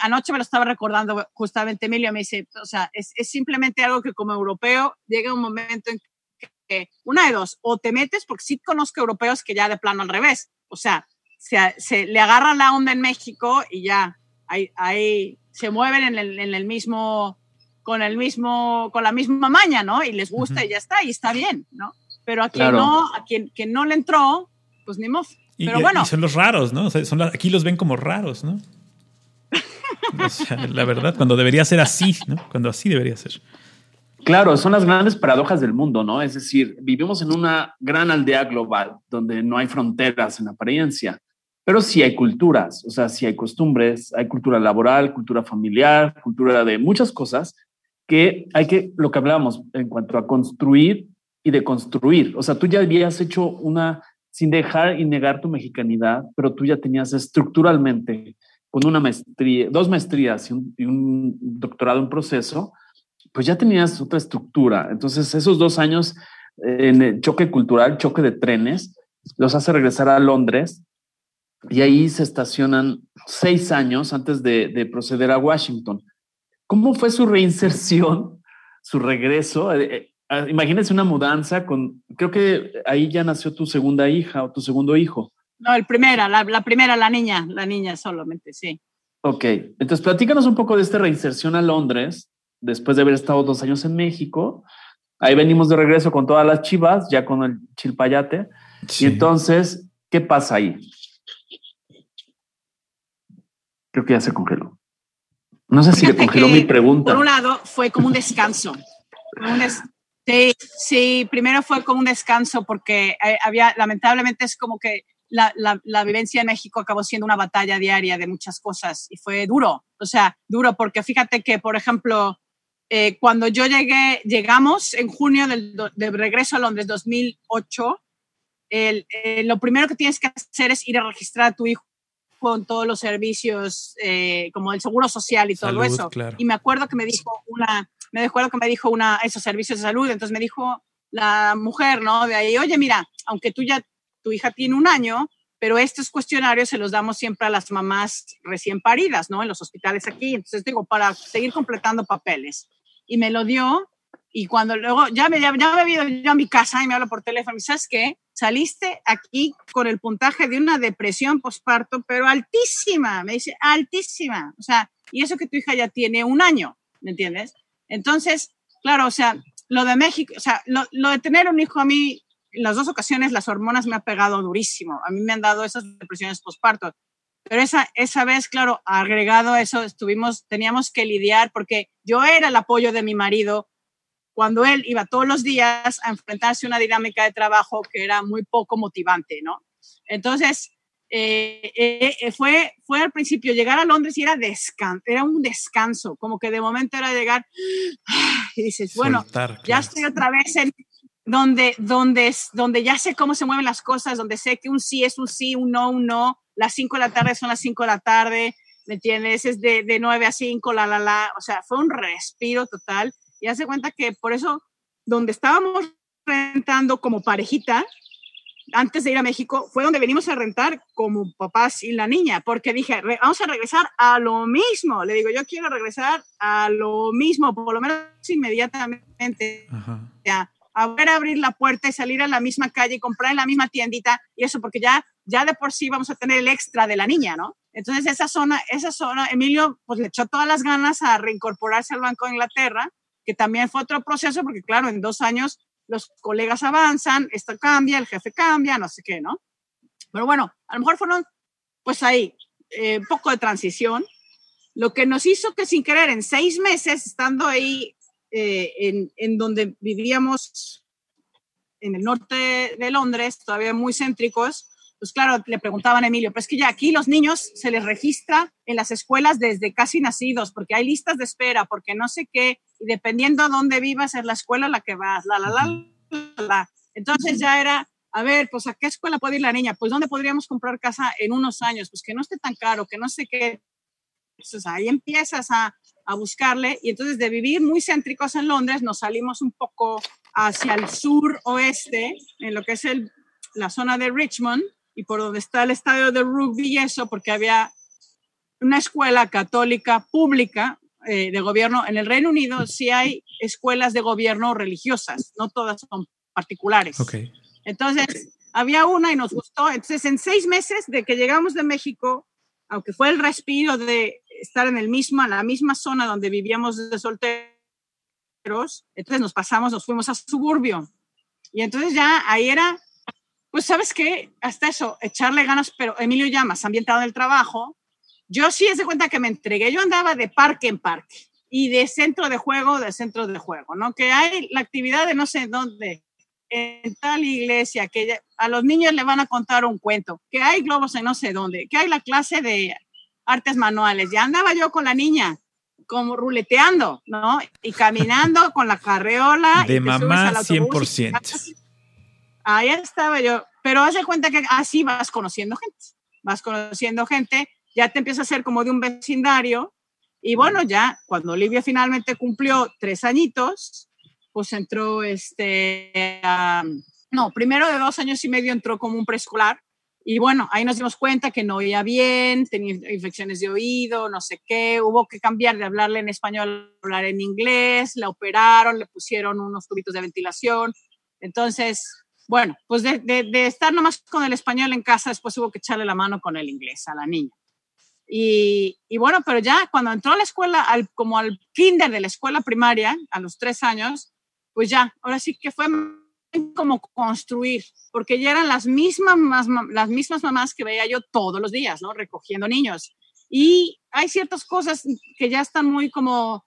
anoche me lo estaba recordando justamente Emilio, me dice, o sea, es, es, simplemente algo que como europeo llega un momento en una de dos, o te metes, porque sí conozco europeos que ya de plano al revés, o sea, se, le agarran la onda en México y ya, ahí, ahí se mueven en el, en el, mismo, con el mismo, con la misma maña, ¿no? Y les gusta y ya está, y está bien, ¿no? Pero a quien no, a quien, no le entró, pues ni Pero bueno. son los raros, ¿no? son aquí los ven como raros, ¿no? la verdad, cuando debería ser así, ¿no? Cuando así debería ser. Claro, son las grandes paradojas del mundo, ¿no? Es decir, vivimos en una gran aldea global donde no hay fronteras en apariencia, pero sí hay culturas, o sea, sí hay costumbres, hay cultura laboral, cultura familiar, cultura de muchas cosas que hay que, lo que hablábamos en cuanto a construir y de construir. O sea, tú ya habías hecho una, sin dejar y negar tu mexicanidad, pero tú ya tenías estructuralmente, con una maestría, dos maestrías y un, y un doctorado en proceso, pues ya tenías otra estructura. Entonces, esos dos años en el choque cultural, choque de trenes, los hace regresar a Londres y ahí se estacionan seis años antes de, proceder a Washington. ¿Cómo fue su reinserción su regreso. Eh, eh, imagínense una mudanza con, creo que ahí ya nació tu segunda hija o tu segundo hijo. No, el primera, la, la primera, la niña, la niña solamente, sí. Ok, entonces platícanos un poco de esta reinserción a Londres, después de haber estado dos años en México. Ahí venimos de regreso con todas las chivas, ya con el chilpayate. Y entonces, ¿qué pasa ahí? Creo que ya se congeló. No sé si le congeló mi pregunta. Por un lado, fue como un descanso. Sí, sí, primero fue como un descanso porque eh, había, lamentablemente es como que la, la, vivencia en México acabó siendo una batalla diaria de muchas cosas y fue duro, o sea, duro porque fíjate que, por ejemplo, eh, cuando yo llegué, llegamos en junio del, de regreso a Londres 2008, el, eh, lo primero que tienes que hacer es ir a registrar a tu hijo con todos los servicios eh, como el seguro social y todo eso. Y me acuerdo que me dijo una, me acuerdo que me dijo una, esos servicios de salud, entonces me dijo la mujer, ¿no? De ahí, oye, mira, aunque tú ya, tu hija tiene un año, pero estos cuestionarios se los damos siempre a las mamás recién paridas, ¿no? En los hospitales aquí. Entonces digo, para seguir completando papeles. Y me lo dio y cuando luego ya me, ya, me había ido yo a mi casa y me habla por teléfono, y ¿sabes qué? Saliste aquí con el puntaje de una depresión posparto, pero altísima, me dice, altísima. O sea, y eso que tu hija ya tiene un año, ¿me entiendes? Entonces, claro, o sea, lo de México, o sea, lo, de tener un hijo a mí, en las dos ocasiones las hormonas me ha pegado durísimo. A mí me han dado esas depresiones posparto. Pero esa, esa vez, claro, agregado a eso, estuvimos, teníamos que lidiar porque yo era el apoyo de mi marido cuando él iba todos los días a enfrentarse a una dinámica de trabajo que era muy poco motivante, ¿no? Entonces, eh, eh, eh, fue, fue al principio llegar a Londres y era, descan era un descanso, como que de momento era llegar y dices, bueno, ya estoy otra vez en donde, donde, donde ya sé cómo se mueven las cosas, donde sé que un sí es un sí, un no, un no, las 5 de la tarde son las 5 de la tarde, ¿me entiendes? Es de, de 9 a 5, la, la, la, o sea, fue un respiro total y hace cuenta que por eso, donde estábamos rentando como parejita, antes de ir a México, fue donde venimos a rentar como papás y la niña, porque dije, vamos a regresar a lo mismo. Le digo, yo quiero regresar a lo mismo, por lo menos inmediatamente. Ya, a ver abrir la puerta y salir a la misma calle y comprar en la misma tiendita y eso, porque ya, ya de por sí vamos a tener el extra de la niña, ¿no? Entonces esa zona, esa zona, Emilio pues le echó todas las ganas a reincorporarse al Banco de Inglaterra que también fue otro proceso, porque claro, en dos años los colegas avanzan, esto cambia, el jefe cambia, no sé qué, ¿no? Pero bueno, a lo mejor fueron, pues ahí, eh, un poco de transición, lo que nos hizo que sin querer, en seis meses, estando ahí eh, en, en donde vivíamos en el norte de Londres, todavía muy céntricos, pues claro, le preguntaban a Emilio, pero es que ya aquí los niños se les registra en las escuelas desde casi nacidos, porque hay listas de espera, porque no sé qué, y dependiendo a dónde vivas es la escuela a la que vas, la, la, la, la. Entonces ya era, a ver, pues a qué escuela puede ir la niña, pues dónde podríamos comprar casa en unos años, pues que no esté tan caro, que no sé qué. Entonces ahí empiezas a, a buscarle y entonces de vivir muy céntricos en Londres nos salimos un poco hacia el sur oeste, en lo que es el, la zona de Richmond, y por donde está el estadio de rugby y eso, porque había una escuela católica pública eh, de gobierno. En el Reino Unido sí hay escuelas de gobierno religiosas, no todas son particulares. Okay. Entonces, había una y nos gustó. Entonces, en seis meses de que llegamos de México, aunque fue el respiro de estar en el mismo, la misma zona donde vivíamos de solteros, entonces nos pasamos, nos fuimos a suburbio. Y entonces ya ahí era pues sabes qué, hasta eso, echarle ganas, pero Emilio ya más ambientado en el trabajo, yo sí de cuenta que me entregué, yo andaba de parque en parque y de centro de juego, de centro de juego, ¿no? Que hay la actividad de no sé dónde, en tal iglesia, que a los niños le van a contar un cuento, que hay globos en no sé dónde, que hay la clase de artes manuales, ya andaba yo con la niña, como ruleteando, ¿no? Y caminando con la carreola. De mamá 100%. Ahí estaba yo, pero haz de cuenta que así vas conociendo gente, vas conociendo gente, ya te empieza a ser como de un vecindario y bueno, ya cuando Olivia finalmente cumplió tres añitos, pues entró este, no, primero de dos años y medio entró como un preescolar Y bueno, ahí nos dimos cuenta que no oía bien, tenía infecciones de oído, no sé qué, hubo que cambiar de hablarle en español a hablar en inglés, la operaron, le pusieron unos tubitos de ventilación. Entonces, bueno, pues de, de, estar nomás con el español en casa, después hubo que echarle la mano con el inglés a la niña. Y, y, bueno, pero ya cuando entró a la escuela, como al kinder de la escuela primaria, a los tres años, pues ya, ahora sí que fue como construir, porque ya eran las mismas, las mismas mamás que veía yo todos los días, ¿no? Recogiendo niños. Y hay ciertas cosas que ya están muy como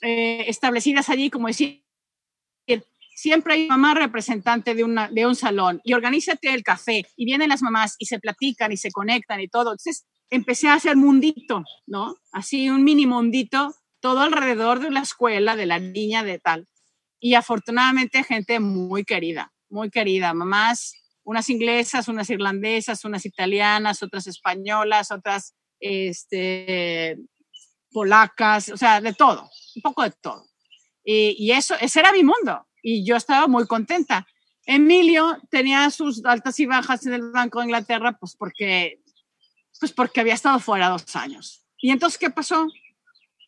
eh, establecidas allí, como decir, siempre hay mamá representante de, una, de un salón y organízate el café y vienen las mamás y se platican y se conectan y todo. Entonces empecé a hacer mundito, ¿no? Así un mini mundito, todo alrededor de la escuela, de la niña, de tal y afortunadamente gente muy querida, muy querida, mamás, unas inglesas, unas irlandesas, unas italianas, otras españolas, otras este, polacas, o sea, de todo, un poco de todo. Y, eso, ese era mi mundo y yo estaba muy contenta. Emilio tenía sus altas y bajas en el Banco de Inglaterra, pues porque, pues porque había estado fuera dos años. Y entonces, ¿qué pasó?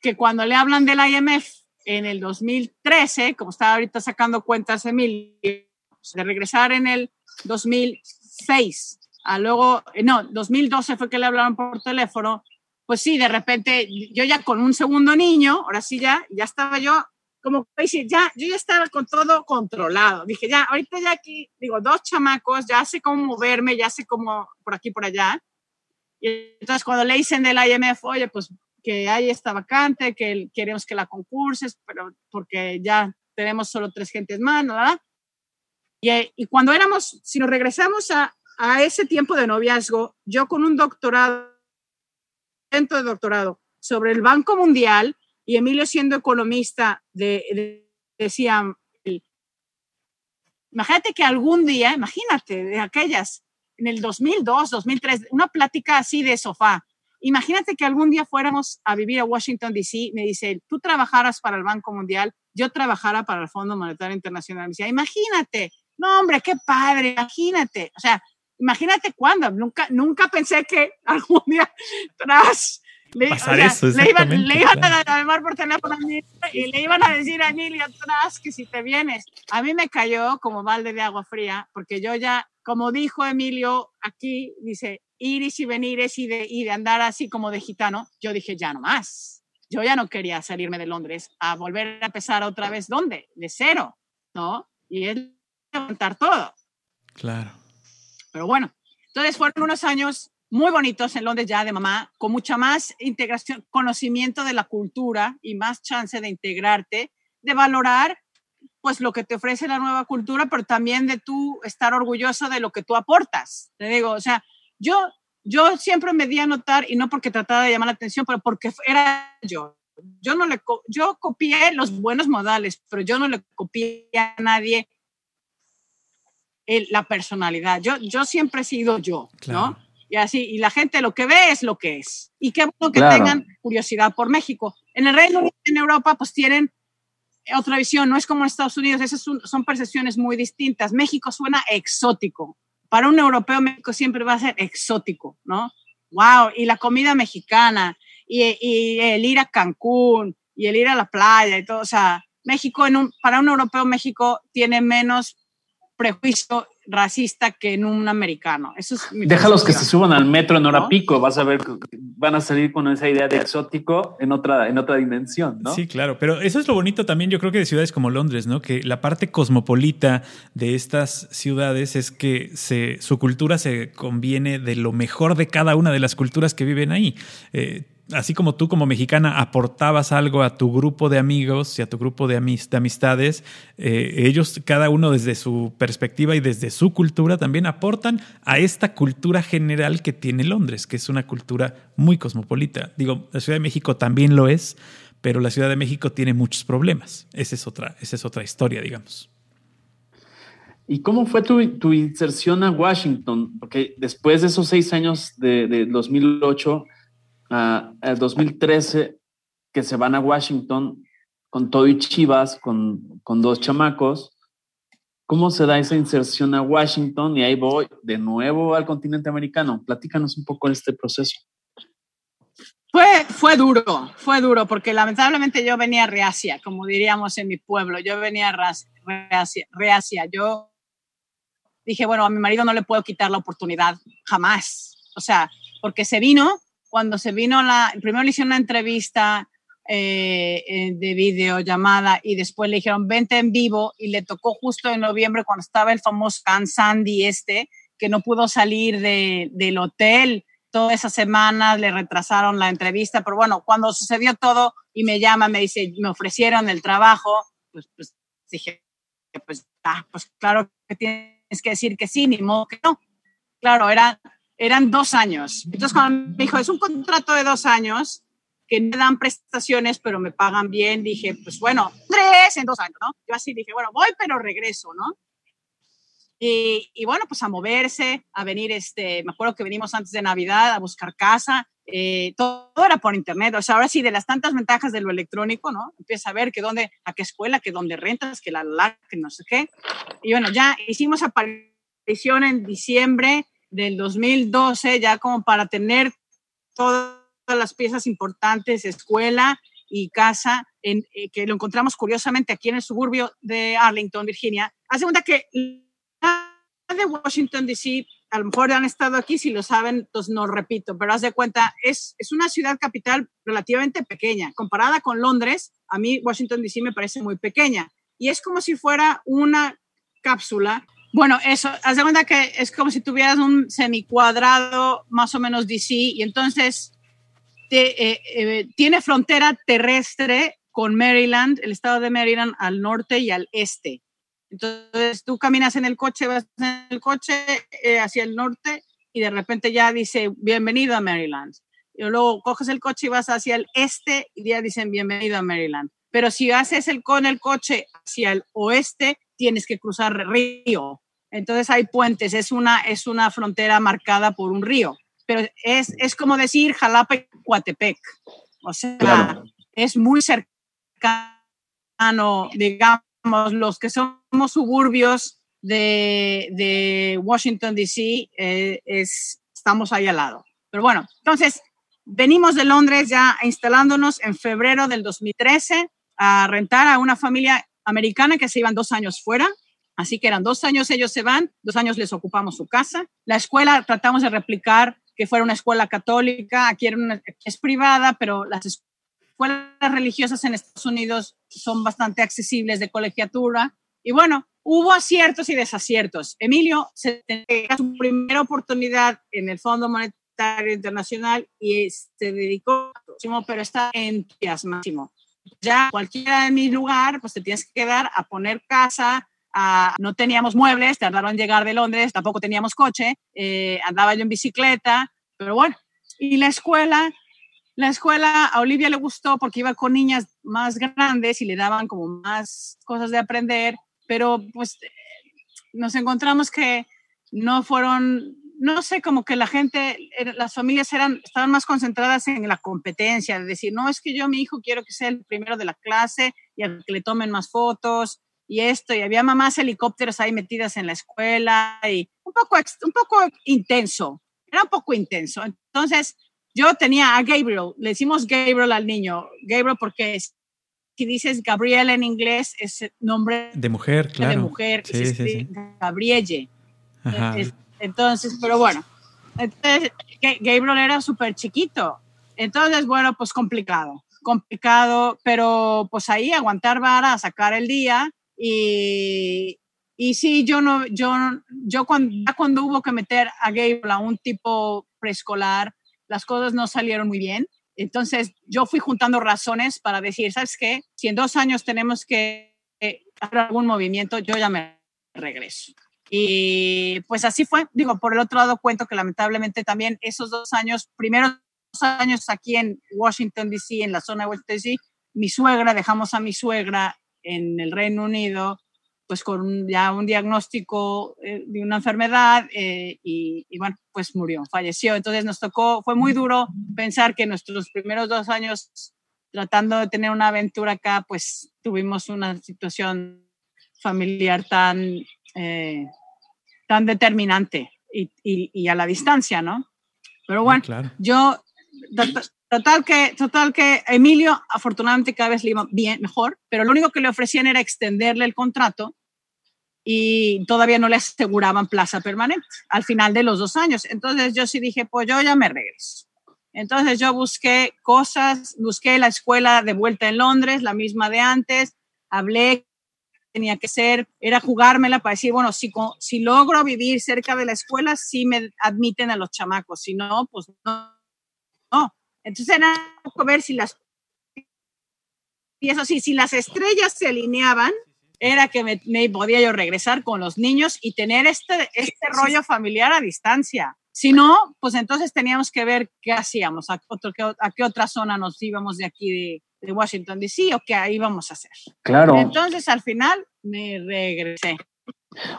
Que cuando le hablan del IMF, en el 2013, como estaba ahorita sacando cuentas Emilio, de regresar en el 2006, a luego, eh, no, 2012 fue que le hablaron por teléfono, pues sí, de repente yo ya con un segundo niño, ahora sí ya, ya estaba yo como ya, yo ya estaba con todo controlado. Dije, ya, ahorita ya aquí, digo, dos chamacos, ya sé cómo moverme, ya sé cómo por aquí, por allá. Y entonces cuando le dicen del IMF, oye, pues que hay esta vacante, que queremos que la concurses, pero porque ya tenemos solo tres gentes más, ¿verdad? Y, y cuando éramos, si nos regresamos a, a ese tiempo de noviazgo, yo con un doctorado, dentro de doctorado, sobre el Banco Mundial y Emilio siendo economista, de, decía, imagínate que algún día, imagínate, de aquellas, en el 2002, 2003, una plática así de sofá, Imagínate que algún día fuéramos a vivir a Washington, D.C., me dice, tú trabajaras para el Banco Mundial, yo trabajara para el Fondo Monetario Internacional. Me decía, imagínate, no hombre, qué padre, imagínate. O sea, imagínate cuándo, nunca, nunca pensé que algún día tras... Le, le, iban, le iban a llamar por teléfono a mí y le iban a decir a Emilio atrás que si te vienes. A mí me cayó como balde de agua fría, porque yo ya, como dijo Emilio aquí, dice, iris y venires y de, y de andar así como de gitano, yo dije, ya no más. Yo ya no quería salirme de Londres a volver a empezar otra vez, ¿dónde? De cero, ¿no? Y es levantar todo. Claro. Pero bueno, entonces fueron unos años muy bonitos en Londres ya de mamá, con mucha más integración, conocimiento de la cultura y más chance de integrarte, de valorar pues lo que te ofrece la nueva cultura, pero también de tú estar orgulloso de lo que tú aportas. Te digo, o sea, yo, yo siempre me di a notar, y no porque trataba de llamar la atención, pero porque era yo. Yo no le, yo copié los buenos modales, pero yo no le copié a nadie la personalidad. Yo, yo siempre he sido yo, ¿no? Y así, y la gente lo que ve es lo que es. Y qué bueno que tengan curiosidad por México. En el Reino Unido, en Europa, pues tienen otra visión, no es como en Estados Unidos, esas son percepciones muy distintas. México suena exótico, para un europeo México siempre va a ser exótico, ¿no? ¡Wow! Y la comida mexicana, y, y el ir a Cancún, y el ir a la playa, y todo. O sea, México, en un, para un europeo, México tiene menos prejuicio racista que en un americano. Eso es Déjalos que se suban al metro en hora pico, vas a ver, van a salir con esa idea de exótico en otra, en otra dimensión, ¿no? Sí, claro, pero eso es lo bonito también, yo creo que de ciudades como Londres, ¿no? Que la parte cosmopolita de estas ciudades es que se, su cultura se conviene de lo mejor de cada una de las culturas que viven ahí. Eh, así como tú como mexicana aportabas algo a tu grupo de amigos y a tu grupo de, amistades, eh, ellos cada uno desde su perspectiva y desde su cultura también aportan a esta cultura general que tiene Londres, que es una cultura muy cosmopolita. Digo, la Ciudad de México también lo es, pero la Ciudad de México tiene muchos problemas. Esa es otra, esa es otra historia, digamos. ¿Y cómo fue tu, inserción a Washington? Porque después de esos seis años de, de 2008 a, 2013 que se van a Washington con todo y Chivas, con, con dos chamacos. ¿Cómo se da esa inserción a Washington? Y ahí voy de nuevo al continente americano. Platícanos un poco este proceso. Fue, fue duro, fue duro, porque lamentablemente yo venía reacia, como diríamos en mi pueblo. Yo venía reacia, reacia. Yo dije, bueno, a mi marido no le puedo quitar la oportunidad, jamás. O sea, porque se vino, cuando se vino la, primero le hicieron una entrevista eh, eh, de videollamada y después le dijeron, vente en vivo y le tocó justo en noviembre cuando estaba el famoso Can Sandy este, que no pudo salir de, del hotel toda esa semana, le retrasaron la entrevista, pero bueno, cuando sucedió todo y me llama, me dice, me ofrecieron el trabajo, pues, pues dije, pues, ah, pues claro que tienes que decir que sí, ni modo que no. Claro, era, eran dos años. Entonces cuando me dijo, es un contrato de dos años, que me dan prestaciones, pero me pagan bien. Dije, pues bueno, tres en dos años, ¿no? Yo así dije, bueno, voy, pero regreso, ¿no? Y, y, bueno, pues a moverse, a venir, este, me acuerdo que venimos antes de Navidad a buscar casa, eh, todo, era por internet, o sea, ahora sí, de las tantas ventajas de lo electrónico, ¿no? Empieza a ver que dónde, a qué escuela, que dónde rentas, que la, la, que no sé qué. Y bueno, ya hicimos aparición en diciembre del 2012, ya como para tener todo las piezas importantes, escuela y casa, en, eh, que lo encontramos curiosamente aquí en el suburbio de Arlington, Virginia. Hace cuenta que de Washington, D.C., a lo mejor han estado aquí, si lo saben, pues no repito, pero haz de cuenta, es, es una ciudad capital relativamente pequeña. Comparada con Londres, a mí Washington, D.C. me parece muy pequeña. Y es como si fuera una cápsula bueno, eso, haz de cuenta que es como si tuvieras un semicuadrado más o menos DC y entonces eh, eh, tiene frontera terrestre con Maryland, el estado de Maryland al norte y al este. Entonces tú caminas en el coche, vas en el coche eh, hacia el norte y de repente ya dice bienvenido a Maryland. Y luego coges el coche y vas hacia el este y ya dicen bienvenido a Maryland. Pero si haces el con el coche hacia el oeste, tienes que cruzar río. Entonces hay puentes, es una, es una frontera marcada por un río pero es, es como decir Jalapa y Coatepec. O sea, es muy cercano, digamos, los que somos suburbios de, de Washington, D.C., eh, es, estamos ahí al lado. Pero bueno, entonces, venimos de Londres ya instalándonos en febrero del 2013 a rentar a una familia americana que se iban dos años fuera. Así que eran dos años ellos se van, dos años les ocupamos su casa. La escuela tratamos de replicar que fuera una escuela católica, aquí es privada, pero las escuelas religiosas en Estados Unidos son bastante accesibles de colegiatura. Y bueno, hubo aciertos y desaciertos. Emilio se tenía su primera oportunidad en el Fondo Monetario Internacional y se dedicó, pero está entusiasmadísimo. Ya cualquiera en mi lugar, pues te tienes que quedar a poner casa, no teníamos muebles, tardaron en llegar de Londres, tampoco teníamos coche, eh, andaba yo en bicicleta, pero bueno, y la escuela, la escuela a Olivia le gustó porque iba con niñas más grandes y le daban como más cosas de aprender, pero pues nos encontramos que no fueron, no sé, como que la gente, las familias eran, estaban más concentradas en la competencia, de decir, no, es que yo mi hijo quiero que sea el primero de la clase y que le tomen más fotos y esto, y había mamás helicópteros ahí metidas en la escuela y un poco, un poco intenso, era un poco intenso. Entonces, yo tenía a Gabriel, le decimos Gabriel al niño, Gabriel porque si dices Gabriel en inglés es nombre de mujer, claro. De mujer, sí, sí, Gabrielle. Entonces, pero bueno, entonces, Gabriel era súper chiquito. Entonces, bueno, pues complicado, complicado, pero pues ahí aguantar vara, sacar el día y, y sí, yo no, yo, yo cuando, cuando hubo que meter a Gabriel a un tipo preescolar, las cosas no salieron muy bien. Entonces yo fui juntando razones para decir, ¿sabes qué? Si en dos años tenemos que hacer algún movimiento, yo ya me regreso. Y pues así fue. Digo, por el otro lado cuento que lamentablemente también esos dos años, primeros dos años aquí en Washington, D.C., en la zona de Washington, D.C., mi suegra, dejamos a mi suegra en el Reino Unido, pues con ya un diagnóstico eh, de una enfermedad eh, y, bueno, pues murió, falleció. Entonces nos tocó, fue muy duro pensar que nuestros primeros dos años tratando de tener una aventura acá, pues tuvimos una situación familiar tan eh, tan determinante y, a la distancia, ¿no? Pero bueno, yo, total que, total que Emilio afortunadamente cada vez le iba bien, mejor, pero lo único que le ofrecían era extenderle el contrato y todavía no le aseguraban plaza permanente al final de los dos años. Entonces yo sí dije, pues yo ya me regreso. Entonces yo busqué cosas, busqué la escuela de vuelta en Londres, la misma de antes, hablé, tenía que ser, era jugármela para decir, bueno, si, si logro vivir cerca de la escuela, sí me admiten a los chamacos, si no, pues no. Entonces era ver si las... Y eso sí, si las estrellas se alineaban, era que me, podía yo regresar con los niños y tener este, este rollo familiar a distancia. Si no, pues entonces teníamos que ver qué hacíamos, a, otro, a qué otra zona nos íbamos de aquí de, Washington DC o qué íbamos a hacer. Claro. Entonces al final me regresé.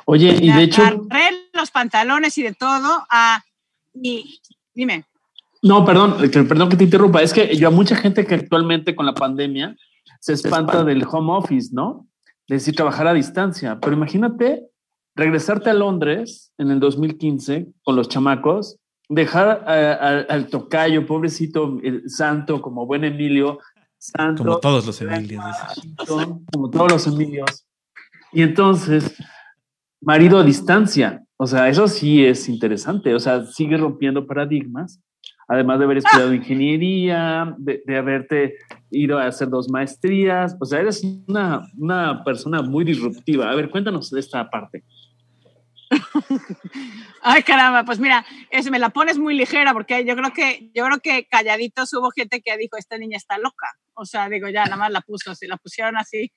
Oye, y de hecho... Agarré los pantalones y de todo a... Y dime. No, perdón, perdón que te interrumpa. Es que yo a mucha gente que actualmente con la pandemia se espanta del home office, ¿no? De decir, trabajar a distancia. Pero imagínate regresarte a Londres en el 2015 con los chamacos, dejar al tocayo, pobrecito, el santo, como buen Emilio, santo. Como todos los Emilios. Como todos los Emilios. Y entonces, marido a distancia. O sea, eso sí es interesante. O sea, sigue rompiendo paradigmas. Además de haber estudiado ingeniería, de, de haberte ido a hacer dos maestrías. O sea, eres una, una persona muy disruptiva. A ver, cuéntanos de esta parte. Ay, caramba, pues mira, es, me la pones muy ligera porque yo creo que yo creo que calladitos hubo gente que dijo, esta niña está loca. O sea, digo, ya nada más la puso, si la pusieron así,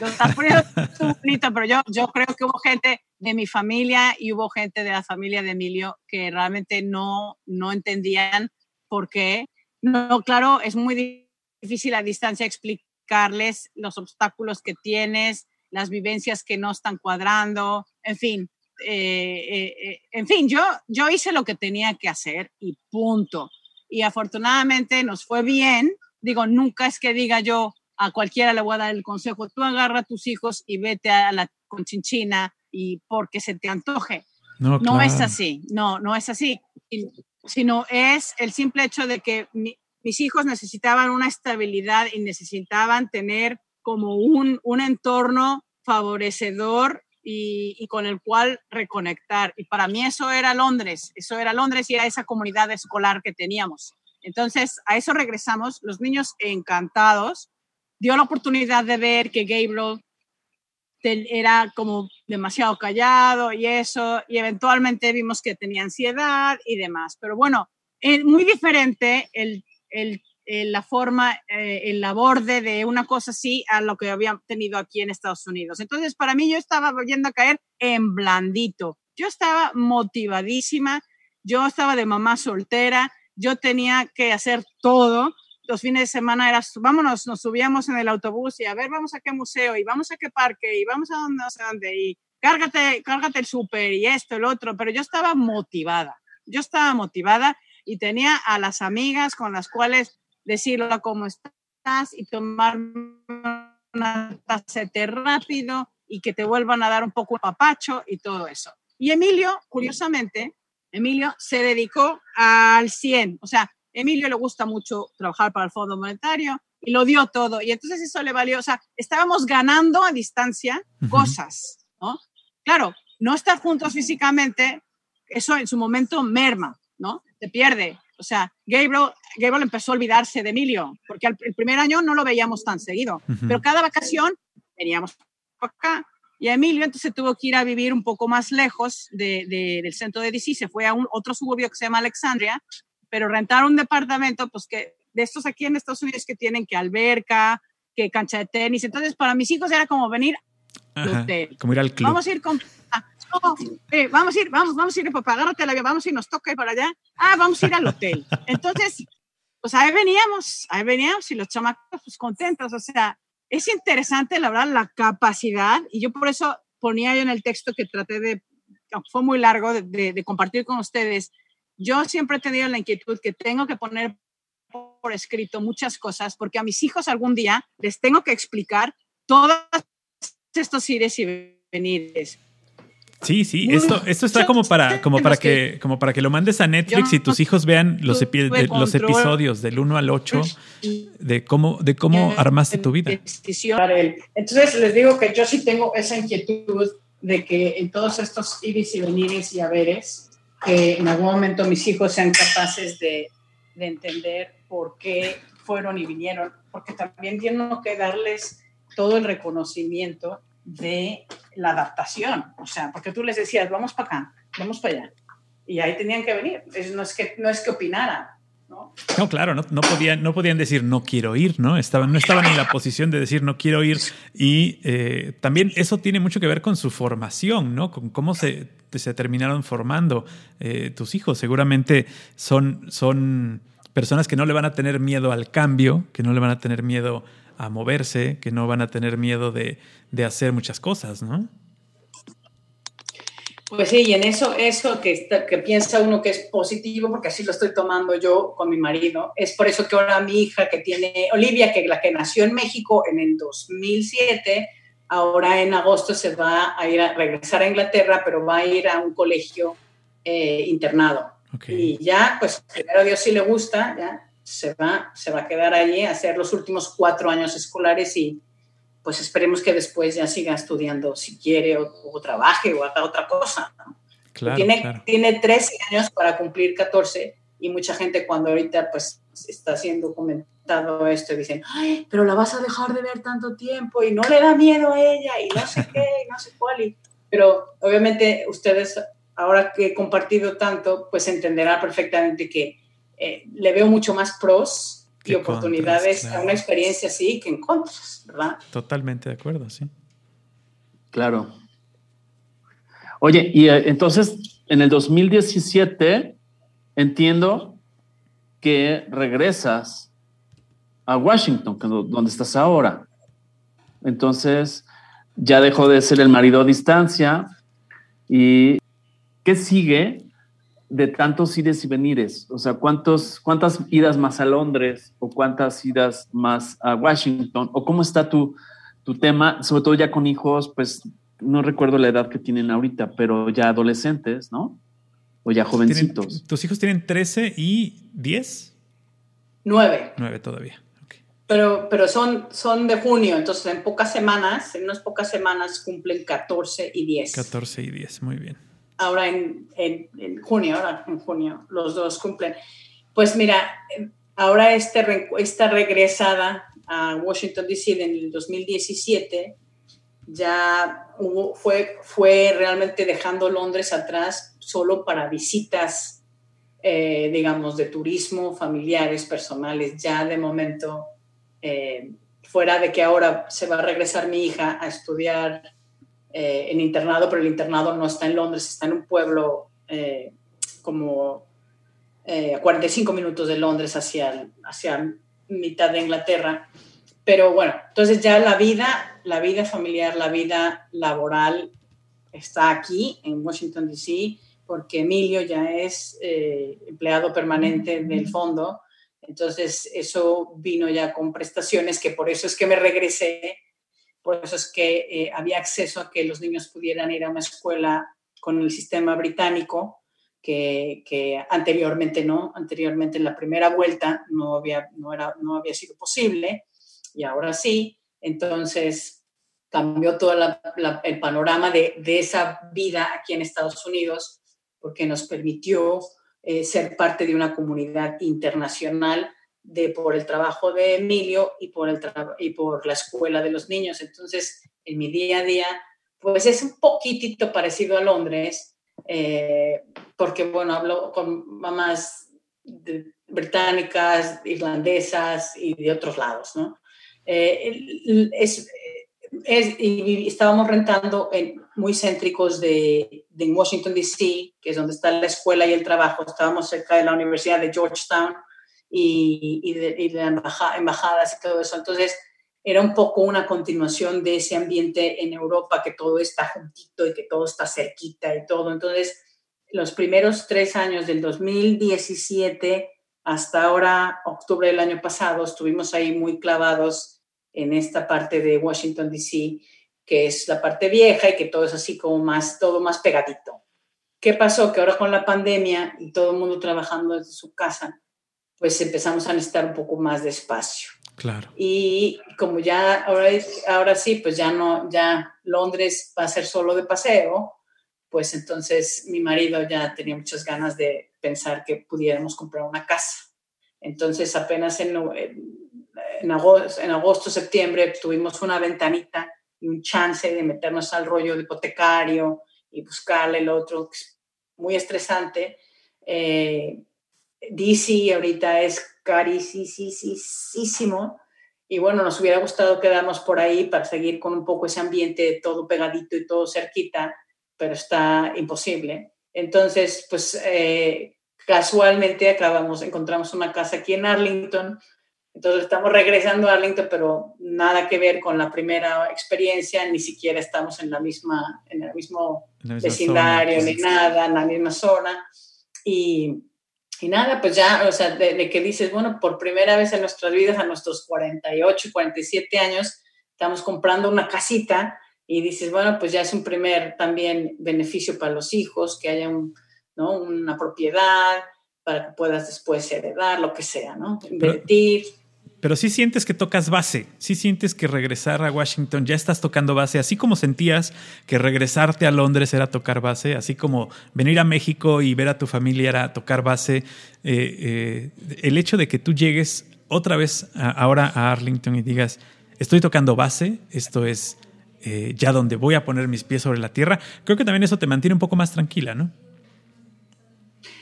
lo está poniendo bonito, pero yo, yo creo que hubo gente de mi familia y hubo gente de la familia de Emilio que realmente no, no entendían por qué. No, claro, es muy difícil a distancia explicarles los obstáculos que tienes, las vivencias que no están cuadrando, en fin, eh, eh, eh, en fin, yo, yo hice lo que tenía que hacer y punto. Y afortunadamente nos fue bien. Digo, nunca es que diga yo a cualquiera le voy a dar el consejo, tú agarra a tus hijos y vete a la conchinchina y porque se te antoje. No, no es así, no, no es así, sino es el simple hecho de que mis hijos necesitaban una estabilidad y necesitaban tener como un, un entorno favorecedor y, con el cual reconectar. Y para mí eso era Londres, eso era Londres y era esa comunidad escolar que teníamos. Entonces, a eso regresamos, los niños encantados. Dio la oportunidad de ver que Gabriel era como demasiado callado y eso, y eventualmente vimos que tenía ansiedad y demás. Pero bueno, es muy diferente el, la forma, eh, el aborde de una cosa así a lo que había tenido aquí en Estados Unidos. Entonces, para mí yo estaba volviendo a caer en blandito. Yo estaba motivadísima, yo estaba de mamá soltera, yo tenía que hacer todo. Los fines de semana era, vámonos, nos subíamos en el autobús y a ver, vamos a qué museo y vamos a qué parque y vamos a dónde, no sé dónde y cárgate, cárgate el súper y esto, el otro, pero yo estaba motivada. Yo estaba motivada y tenía a las amigas con las cuales decirlo cómo estás y tomar una tacete rápido y que te vuelvan a dar un poco de papacho y todo eso. Y Emilio, curiosamente, Emilio se dedicó al 100, o sea, Emilio le gusta mucho trabajar para el Fondo Monetario y lo dio todo. Y entonces eso le valió, o sea, estábamos ganando a distancia cosas, ¿no? Claro, no estar juntos físicamente, eso en su momento merma, ¿no? Te pierde. O sea, Gabriel, Gabriel empezó a olvidarse de Emilio, porque el primer año no lo veíamos tan seguido, pero cada vacación veníamos acá. Y Emilio entonces tuvo que ir a vivir un poco más lejos del centro de DC, se fue a un, otro suburbio que se llama Alexandria, pero rentar un departamento, pues que de estos aquí en Estados Unidos que tienen que alberca, que cancha de tenis. Entonces, para mis hijos era como venir al hotel. Como ir al club. Vamos a ir con, eh, vamos a ir, vamos, vamos a ir, papá, agárrate el avión, vamos ir, nos toca ir para allá. Ah, vamos a ir al hotel. Entonces, pues ahí veníamos, ahí veníamos y los chamacos pues contentos. O sea, es interesante, la verdad, la capacidad, y yo por eso ponía yo en el texto que traté de, fue muy largo, de, de compartir con ustedes. Yo siempre he tenido la inquietud que tengo que poner por escrito muchas cosas, porque a mis hijos algún día les tengo que explicar todos estos ires y venires. Sí, sí, esto, esto está como para, como para que, como para que lo mandes a Netflix y tus hijos vean los, los episodios del 1 al 8 de cómo, de cómo armaste tu vida. Entonces les digo que yo sí tengo esa inquietud de que en todos estos iris y venires y haberes, que en algún momento mis hijos sean capaces de, de entender por qué fueron y vinieron, porque también tengo que darles todo el reconocimiento de la adaptación, o sea, porque tú les decías, vamos para acá, vamos para allá, y ahí tenían que venir, no es que, no es que opinaran, ¿no? No, claro, no, no, podían, no podían decir no quiero ir, ¿no? Estaban, no estaban en la posición de decir no quiero ir y eh, también eso tiene mucho que ver con su formación, ¿no? Con cómo se, se terminaron formando eh, tus hijos. Seguramente son, son personas que no le van a tener miedo al cambio, que no le van a tener miedo a moverse, que no van a tener miedo de, hacer muchas cosas, ¿no? Pues sí, y en eso, eso que, que piensa uno que es positivo, porque así lo estoy tomando yo con mi marido, es por eso que ahora mi hija que tiene, Olivia, que la que nació en México en el 2007, ahora en agosto se va a ir a regresar a Inglaterra, pero va a ir a un colegio eh, internado. Y ya, pues primero a Dios sí le gusta, ya se va, se va a quedar allí a hacer los últimos cuatro años escolares y pues esperemos que después ya siga estudiando si quiere o, trabaje o haga otra cosa. tiene, tiene 13 años para cumplir 14 y mucha gente cuando ahorita pues está siendo comentado esto dicen, ay, pero la vas a dejar de ver tanto tiempo y no le da miedo a ella y no sé qué, y no sé cuál. pero obviamente ustedes, ahora que he compartido tanto, pues entenderán perfectamente que eh, le veo mucho más pros y oportunidades a una experiencia así que en contras, ¿verdad? Totalmente de acuerdo, sí. Claro. Oye, y eh, entonces en el 2017 entiendo que regresas a Washington, donde estás ahora. Entonces ya dejó de ser el marido a distancia. ¿Y qué sigue de tantos ires y venires? O sea, ¿cuántos, ¿cuántas idas más a Londres o cuántas idas más a Washington? ¿O cómo está tu, tu tema, sobre todo ya con hijos, pues no recuerdo la edad que tienen ahorita, pero ya adolescentes, ¿no? O ya jovencitos. ¿Tus hijos tienen 13 y 10? 9. 9 todavía. Pero, pero son, son de junio, entonces en pocas semanas, en unas pocas semanas cumplen 14 y 10. 14 y 10, muy bien ahora en, en, junio, ahora en junio, los dos cumplen. Pues mira, ahora este, esta regresada a Washington, D.C. en el 2017 ya fue, fue realmente dejando Londres atrás solo para visitas, eh, digamos, de turismo, familiares, personales, ya de momento, eh, fuera de que ahora se va a regresar mi hija a estudiar eh, en internado, pero el internado no está en Londres, está en un pueblo eh, como eh, a 45 minutos de Londres hacia, hacia mitad de Inglaterra. Pero bueno, entonces ya la vida, la vida familiar, la vida laboral está aquí en Washington, D.C., porque Emilio ya es empleado permanente del fondo. Entonces eso vino ya con prestaciones, que por eso es que me regresé por eso es que eh, había acceso a que los niños pudieran ir a una escuela con el sistema británico, que, anteriormente no, anteriormente en la primera vuelta no había, no, era, no había sido posible y ahora sí. Entonces cambió todo el panorama de, esa vida aquí en Estados Unidos porque nos permitió eh, ser parte de una comunidad internacional de por el trabajo de Emilio y por, el y por la escuela de los niños. Entonces, en mi día a día, pues es un poquitito parecido a Londres, eh, porque, bueno, hablo con mamás británicas, irlandesas y de otros lados, ¿no? Eh, es, y estábamos rentando en, muy céntricos de, de Washington, D.C., que es donde está la escuela y el trabajo. Estábamos cerca de la Universidad de Georgetown, y, de, embajadas y todo eso. Entonces, era un poco una continuación de ese ambiente en Europa, que todo está juntito y que todo está cerquita y todo. Entonces, los primeros tres años del 2017 hasta ahora, octubre del año pasado, estuvimos ahí muy clavados en esta parte de Washington, D.C., que es la parte vieja y que todo es así como más, todo más pegadito. ¿Qué pasó? Que ahora con la pandemia y todo el mundo trabajando desde su casa, pues empezamos a necesitar un poco más de espacio. Claro. Y como ya ahora, ahora sí, pues ya no, ya Londres va a ser solo de paseo, pues entonces mi marido ya tenía muchas ganas de pensar que pudiéramos comprar una casa. Entonces apenas en, en, agosto, en agosto, septiembre tuvimos una ventanita y un chance de meternos al rollo de hipotecario y buscarle el otro, muy estresante. Eh, DC ahorita es carísimo y bueno, nos hubiera gustado quedarnos por ahí para seguir con un poco ese ambiente todo pegadito y todo cerquita, pero está imposible. Entonces, pues eh, casualmente acabamos, encontramos una casa aquí en Arlington, entonces estamos regresando a Arlington, pero nada que ver con la primera experiencia, ni siquiera estamos en la misma, en el mismo vecindario, ni nada, en la misma zona. Y, y nada, pues ya, o sea, de, que dices, bueno, por primera vez en nuestras vidas, a nuestros 48, 47 años, estamos comprando una casita y dices, bueno, pues ya es un primer también beneficio para los hijos, que haya un, ¿no? una propiedad para que puedas después heredar, lo que sea, ¿no? Invertir. Pero sí sientes que tocas base, sí sientes que regresar a Washington ya estás tocando base, así como sentías que regresarte a Londres era tocar base, así como venir a México y ver a tu familia era tocar base. Eh, eh, el hecho de que tú llegues otra vez ahora a Arlington y digas, estoy tocando base, esto es eh, ya donde voy a poner mis pies sobre la tierra, creo que también eso te mantiene un poco más tranquila, ¿no?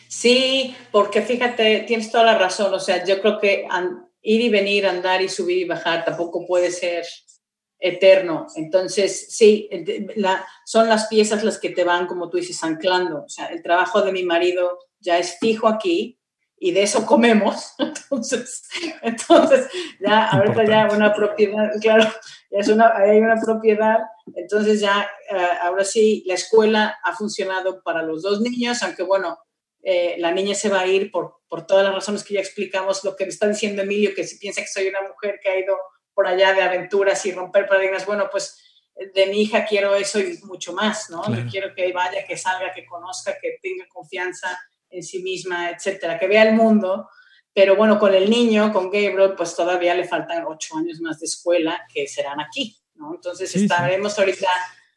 Sí, porque fíjate, tienes toda la razón, o sea, yo creo que ir y venir, andar y subir y bajar tampoco puede ser eterno. Entonces, sí, son las piezas las que te van, como tú dices, anclando. O sea, el trabajo de mi marido ya es fijo aquí y de eso comemos. Entonces, entonces ya, ahorita ya una propiedad, claro, ya es una, hay una propiedad. Entonces ya, eh, ahora sí, la escuela ha funcionado para los dos niños, aunque bueno, eh, la niña se va a ir por, por todas las razones que ya explicamos, lo que me está diciendo Emilio, que si piensa que soy una mujer que ha ido por allá de aventuras y romper paradigmas, bueno, pues de mi hija quiero eso y mucho más, ¿no? Quiero que vaya, que salga, que conozca, que tenga confianza en sí misma, etcétera, que vea el mundo. Pero bueno, con el niño, con Gabriel, pues todavía le faltan ocho años más de escuela que serán aquí, ¿no? Entonces estaremos ahorita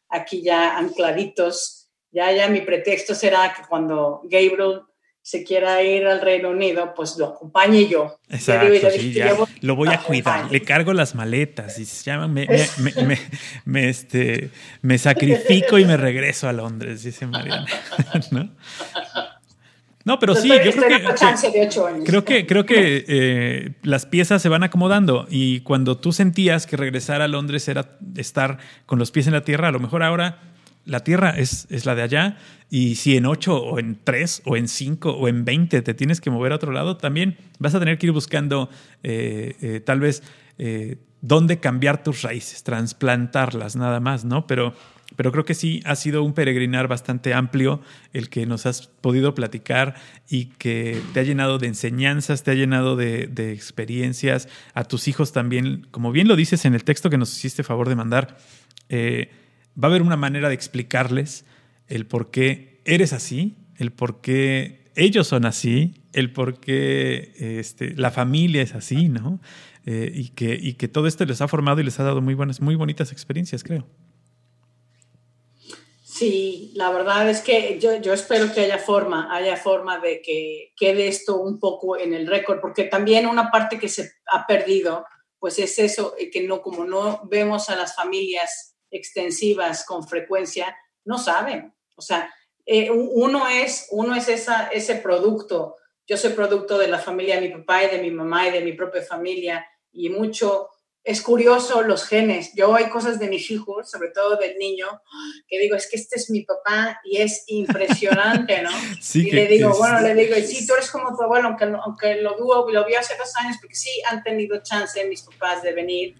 aquí ya ancladitos ya, ya mi pretexto será que cuando Gabriel se quiera ir al Reino Unido, pues lo acompañe yo. Exacto, lo voy a cuidar, le cargo las maletas y se llama, me, me, me, este, me sacrifico y me regreso a Londres, dice Mariana. ¿No? No, pero sí, yo creo que, creo que, creo que eh, las piezas se van acomodando y cuando tú sentías que regresar a Londres era estar con los pies en la tierra, a lo mejor ahora la Tierra es, es, la de allá y si en 8 o en 3 o en 5 o en 20 te tienes que mover a otro lado, también vas a tener que ir buscando eh, eh, tal vez eh, dónde cambiar tus raíces, trasplantarlas nada más, ¿no? Pero, pero creo que sí ha sido un peregrinar bastante amplio el que nos has podido platicar y que te ha llenado de enseñanzas, te ha llenado de, de experiencias, a tus hijos también, como bien lo dices en el texto que nos hiciste favor de mandar. Eh, va a haber una manera de explicarles el por qué eres así, el por qué ellos son así, el por qué este, la familia es así, ¿no? Eh, y, que, y que todo esto les ha formado y les ha dado muy buenas, muy bonitas experiencias, creo. Sí, la verdad es que yo, yo, espero que haya forma, haya forma de que quede esto un poco en el récord, porque también una parte que se ha perdido, pues es eso, que no, como no vemos a las familias extensivas con frecuencia, no saben. O sea, eh, uno es, uno es esa, ese producto. Yo soy producto de la familia de mi papá y de mi mamá y de mi propia familia y mucho es curioso los genes. Yo hay cosas de mis hijos, sobre todo del niño, que digo, es que este es mi papá y es impresionante, ¿no? y le digo, bueno, le digo, sí, tú eres como tu abuelo, aunque, aunque lo, dudo, lo vi hace dos años, porque sí han tenido chance mis papás de venir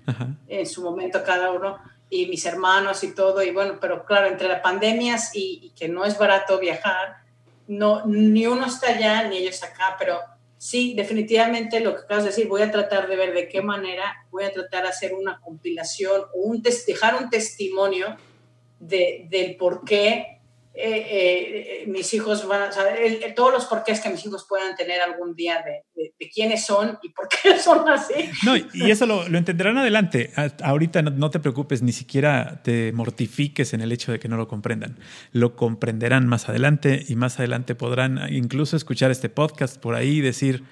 en su momento cada uno y mis hermanos y todo, y bueno, pero claro, entre las pandemias y, que no es barato viajar, no, ni uno está allá ni ellos acá, pero sí, definitivamente lo que acabas de decir, voy a tratar de ver de qué manera voy a tratar de hacer una compilación o un dejar un testimonio de, del por qué eh, eh, mis hijos van a saber, todos los porqués que mis hijos puedan tener algún día de, quiénes son y por qué son así. No, y eso lo, entenderán adelante. ahorita no, te preocupes, ni siquiera te mortifiques en el hecho de que no lo comprendan. Lo comprenderán más adelante y más adelante podrán incluso escuchar este podcast por ahí y decir,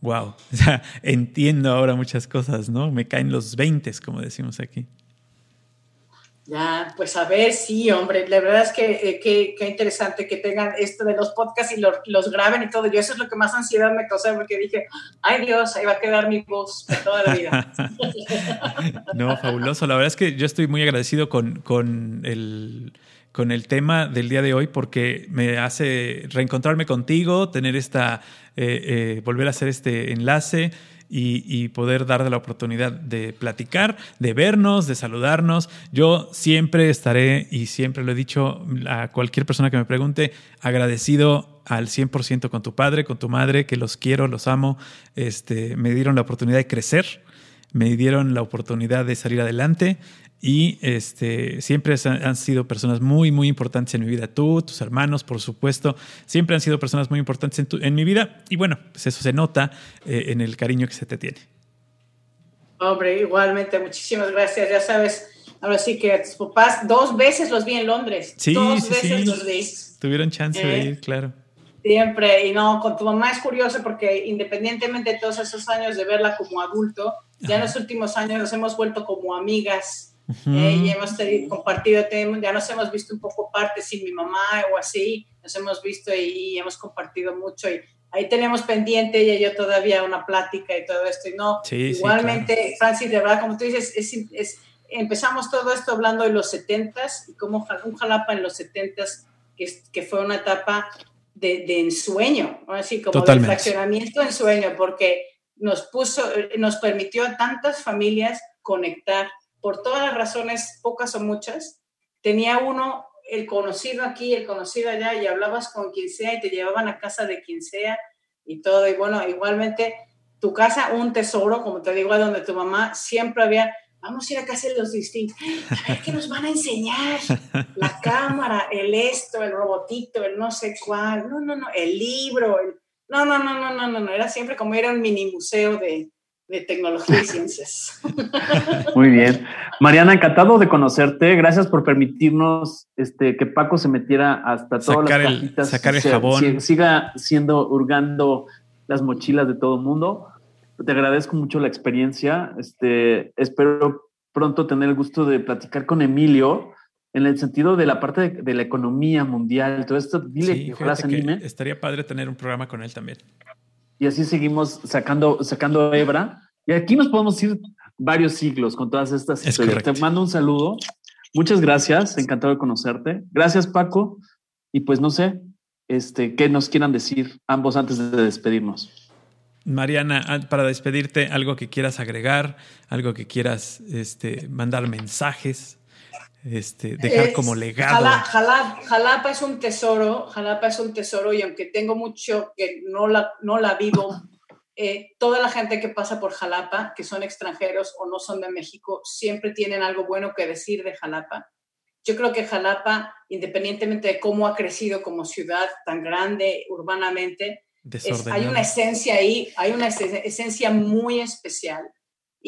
wow, entiendo ahora muchas cosas, ¿no? Me caen los 20, como decimos aquí. Ya, pues a ver, sí, hombre, la verdad es que eh, qué interesante que tengan esto de los podcasts y los graben y todo. Yo eso es lo que más ansiedad me causó porque dije, ay Dios, ahí va a quedar mi voz toda la vida. no, fabuloso. La verdad es que yo estoy muy agradecido con, con el con el tema del día de hoy porque me hace reencontrarme contigo, tener esta, eh, eh, volver a hacer este enlace y, poder dar la oportunidad de platicar, de vernos, de saludarnos. Yo siempre estaré, y siempre lo he dicho a cualquier persona que me pregunte, agradecido al 100% con tu padre, con tu madre, que los quiero, los amo. Este, me dieron la oportunidad de crecer, me dieron la oportunidad de salir adelante y este, siempre han sido personas muy, muy importantes en mi vida. Tú, tus hermanos, por supuesto, siempre han sido personas muy importantes en, en mi vida. Y bueno, pues eso se nota eh, en el cariño que se te tiene. Hombre, igualmente, muchísimas gracias. Ya sabes, ahora sí que a tus papás dos veces los vi en Londres. Sí, dos sí, veces los vi. Tuvieron chance de eh, ir, claro. Siempre, y no, con tu mamá es curioso porque independientemente de todos esos años de verla como adulto, ya en los últimos años nos hemos vuelto como amigas eh, y hemos compartido, ya nos hemos visto un poco parte sin mi mamá o así, nos hemos visto y, hemos compartido mucho y ahí tenemos pendiente ella y yo todavía una plática y todo esto. Y no, igualmente, Francis, de verdad, como tú dices, es, empezamos todo esto hablando de los 70s y como un Jalapa en los 70s, que, que fue una etapa de, de ensueño, así como de fraccionamiento en sueño, porque nos puso, nos permitió a tantas familias conectar por todas las razones, pocas o muchas, tenía uno el conocido aquí, el conocido allá, y hablabas con quien sea y te llevaban a casa de quien sea y todo. Y bueno, igualmente tu casa, un tesoro, como te digo, a donde tu mamá siempre había, vamos a ir a casa de los distintos, a ver qué nos van a enseñar, la cámara, el esto, el robotito, el no sé cuál, no, no, no, el libro, no, no, no, no, no, no, no, era siempre como era un mini museo de, de tecnología y ciencias. Muy bien. Mariana, encantado de conocerte. Gracias por permitirnos este, que Paco se metiera hasta todas las cajitas. sacar el jabón. Siga siendo hurgando las mochilas de todo el mundo. Te agradezco mucho la experiencia. Este, espero pronto tener el gusto de platicar con Emilio en el sentido de la parte de, la economía mundial. Todo esto, dile que ojalá se anime. Estaría padre tener un programa con él también y así seguimos sacando, sacando hebra. Y aquí nos podemos ir varios siglos con todas estas historias. Te mando un saludo. Muchas gracias, encantado de conocerte. Gracias, Paco. Y pues no sé, este, qué nos quieran decir ambos antes de despedirnos. Mariana, para despedirte, algo que quieras agregar, algo que quieras este, mandar mensajes este, dejar como legado. Jalapa, es un tesoro, Jalapa es un tesoro y aunque tengo mucho que no la, no la vivo, eh, toda la gente que pasa por Jalapa, que son extranjeros o no son de México, siempre tienen algo bueno que decir de Jalapa. Yo creo que Jalapa, independientemente de cómo ha crecido como ciudad tan grande urbanamente, hay una esencia ahí, hay una esencia muy especial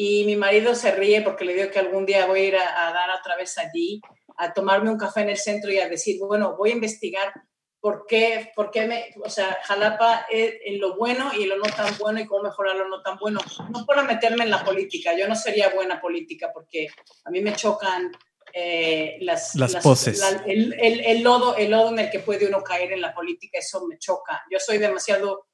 y mi marido se ríe porque le digo que algún día voy a ir a, dar otra vez allí, a tomarme un café en el centro y a decir, bueno, voy a investigar por qué, por qué me, o sea, Jalapa es en lo bueno y en lo no tan bueno y cómo mejorar lo no tan bueno. No para meterme en la política, yo no sería buena política porque a mí me chocan eh, las, las, poses. el, el, el, lodo, el lodo en el que puede uno caer en la política, eso me choca. Yo soy demasiado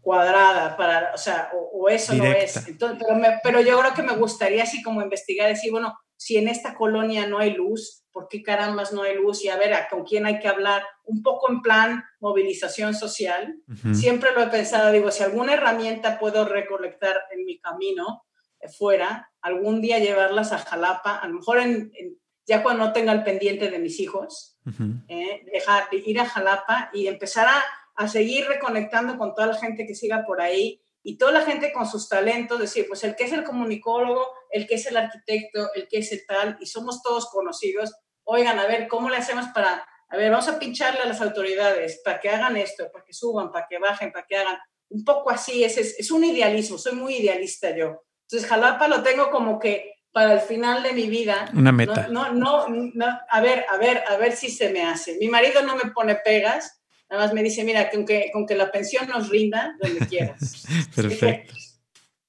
cuadrada, para, o sea, o, eso no es. Entonces, pero, yo creo que me gustaría así como investigar, decir, bueno, si en esta colonia no hay luz, ¿por qué carambas no hay luz? Y a ver, ¿con quién hay que hablar? Un poco en plan movilización social. Siempre lo he pensado, digo, si alguna herramienta puedo recolectar en mi camino eh, fuera, algún día llevarlas a Jalapa, a lo mejor en, ya cuando no tenga el pendiente de mis hijos, eh, dejar, ir a Jalapa y empezar a a seguir reconectando con toda la gente que siga por ahí y toda la gente con sus talentos, decir, pues el que es el comunicólogo, el que es el arquitecto, el que es el tal, y somos todos conocidos, oigan, a ver, ¿cómo le hacemos para, a ver, vamos a pincharle a las autoridades para que hagan esto, para que suban, para que bajen, para que hagan, un poco así, es, es, un idealismo, soy muy idealista yo. Entonces, Jalapa lo tengo como que para el final de mi vida. Una meta. No, no, no, a ver, a ver, a ver si se me hace. Mi marido no me pone pegas, nada más me dice, mira, con que, con que la pensión nos rinda, donde quieras. Perfecto.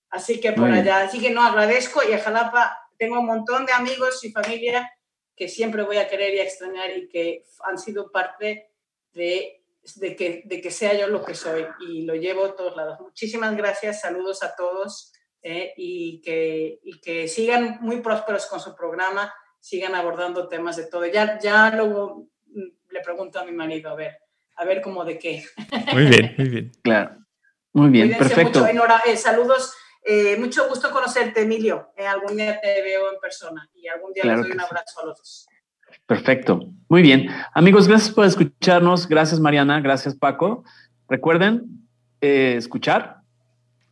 Así que por allá, así que no agradezco y a Jalapa tengo un montón de amigos y familia que siempre voy a querer y a extrañar y que han sido parte de, de, que, de que sea yo lo que soy y lo llevo a todos lados. Muchísimas gracias, saludos a todos eh, y, que, y que sigan muy prósperos con su programa, sigan abordando temas de todo. Ya, ya luego mm, le pregunto a mi marido, a ver, a ver cómo de qué. Muy bien, muy bien. Claro. Muy bien, perfecto. Eh, saludos. Eh, mucho gusto conocerte, Emilio. algún día te veo en persona y algún día les doy un abrazo a los dos. Perfecto. Muy bien. Amigos, gracias por escucharnos. Gracias, Mariana. Gracias, Paco. Recuerden escuchar,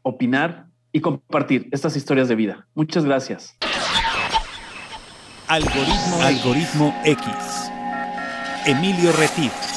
opinar y compartir estas historias de vida. Muchas gracias. Algoritmo, Algoritmo X. Emilio Retif.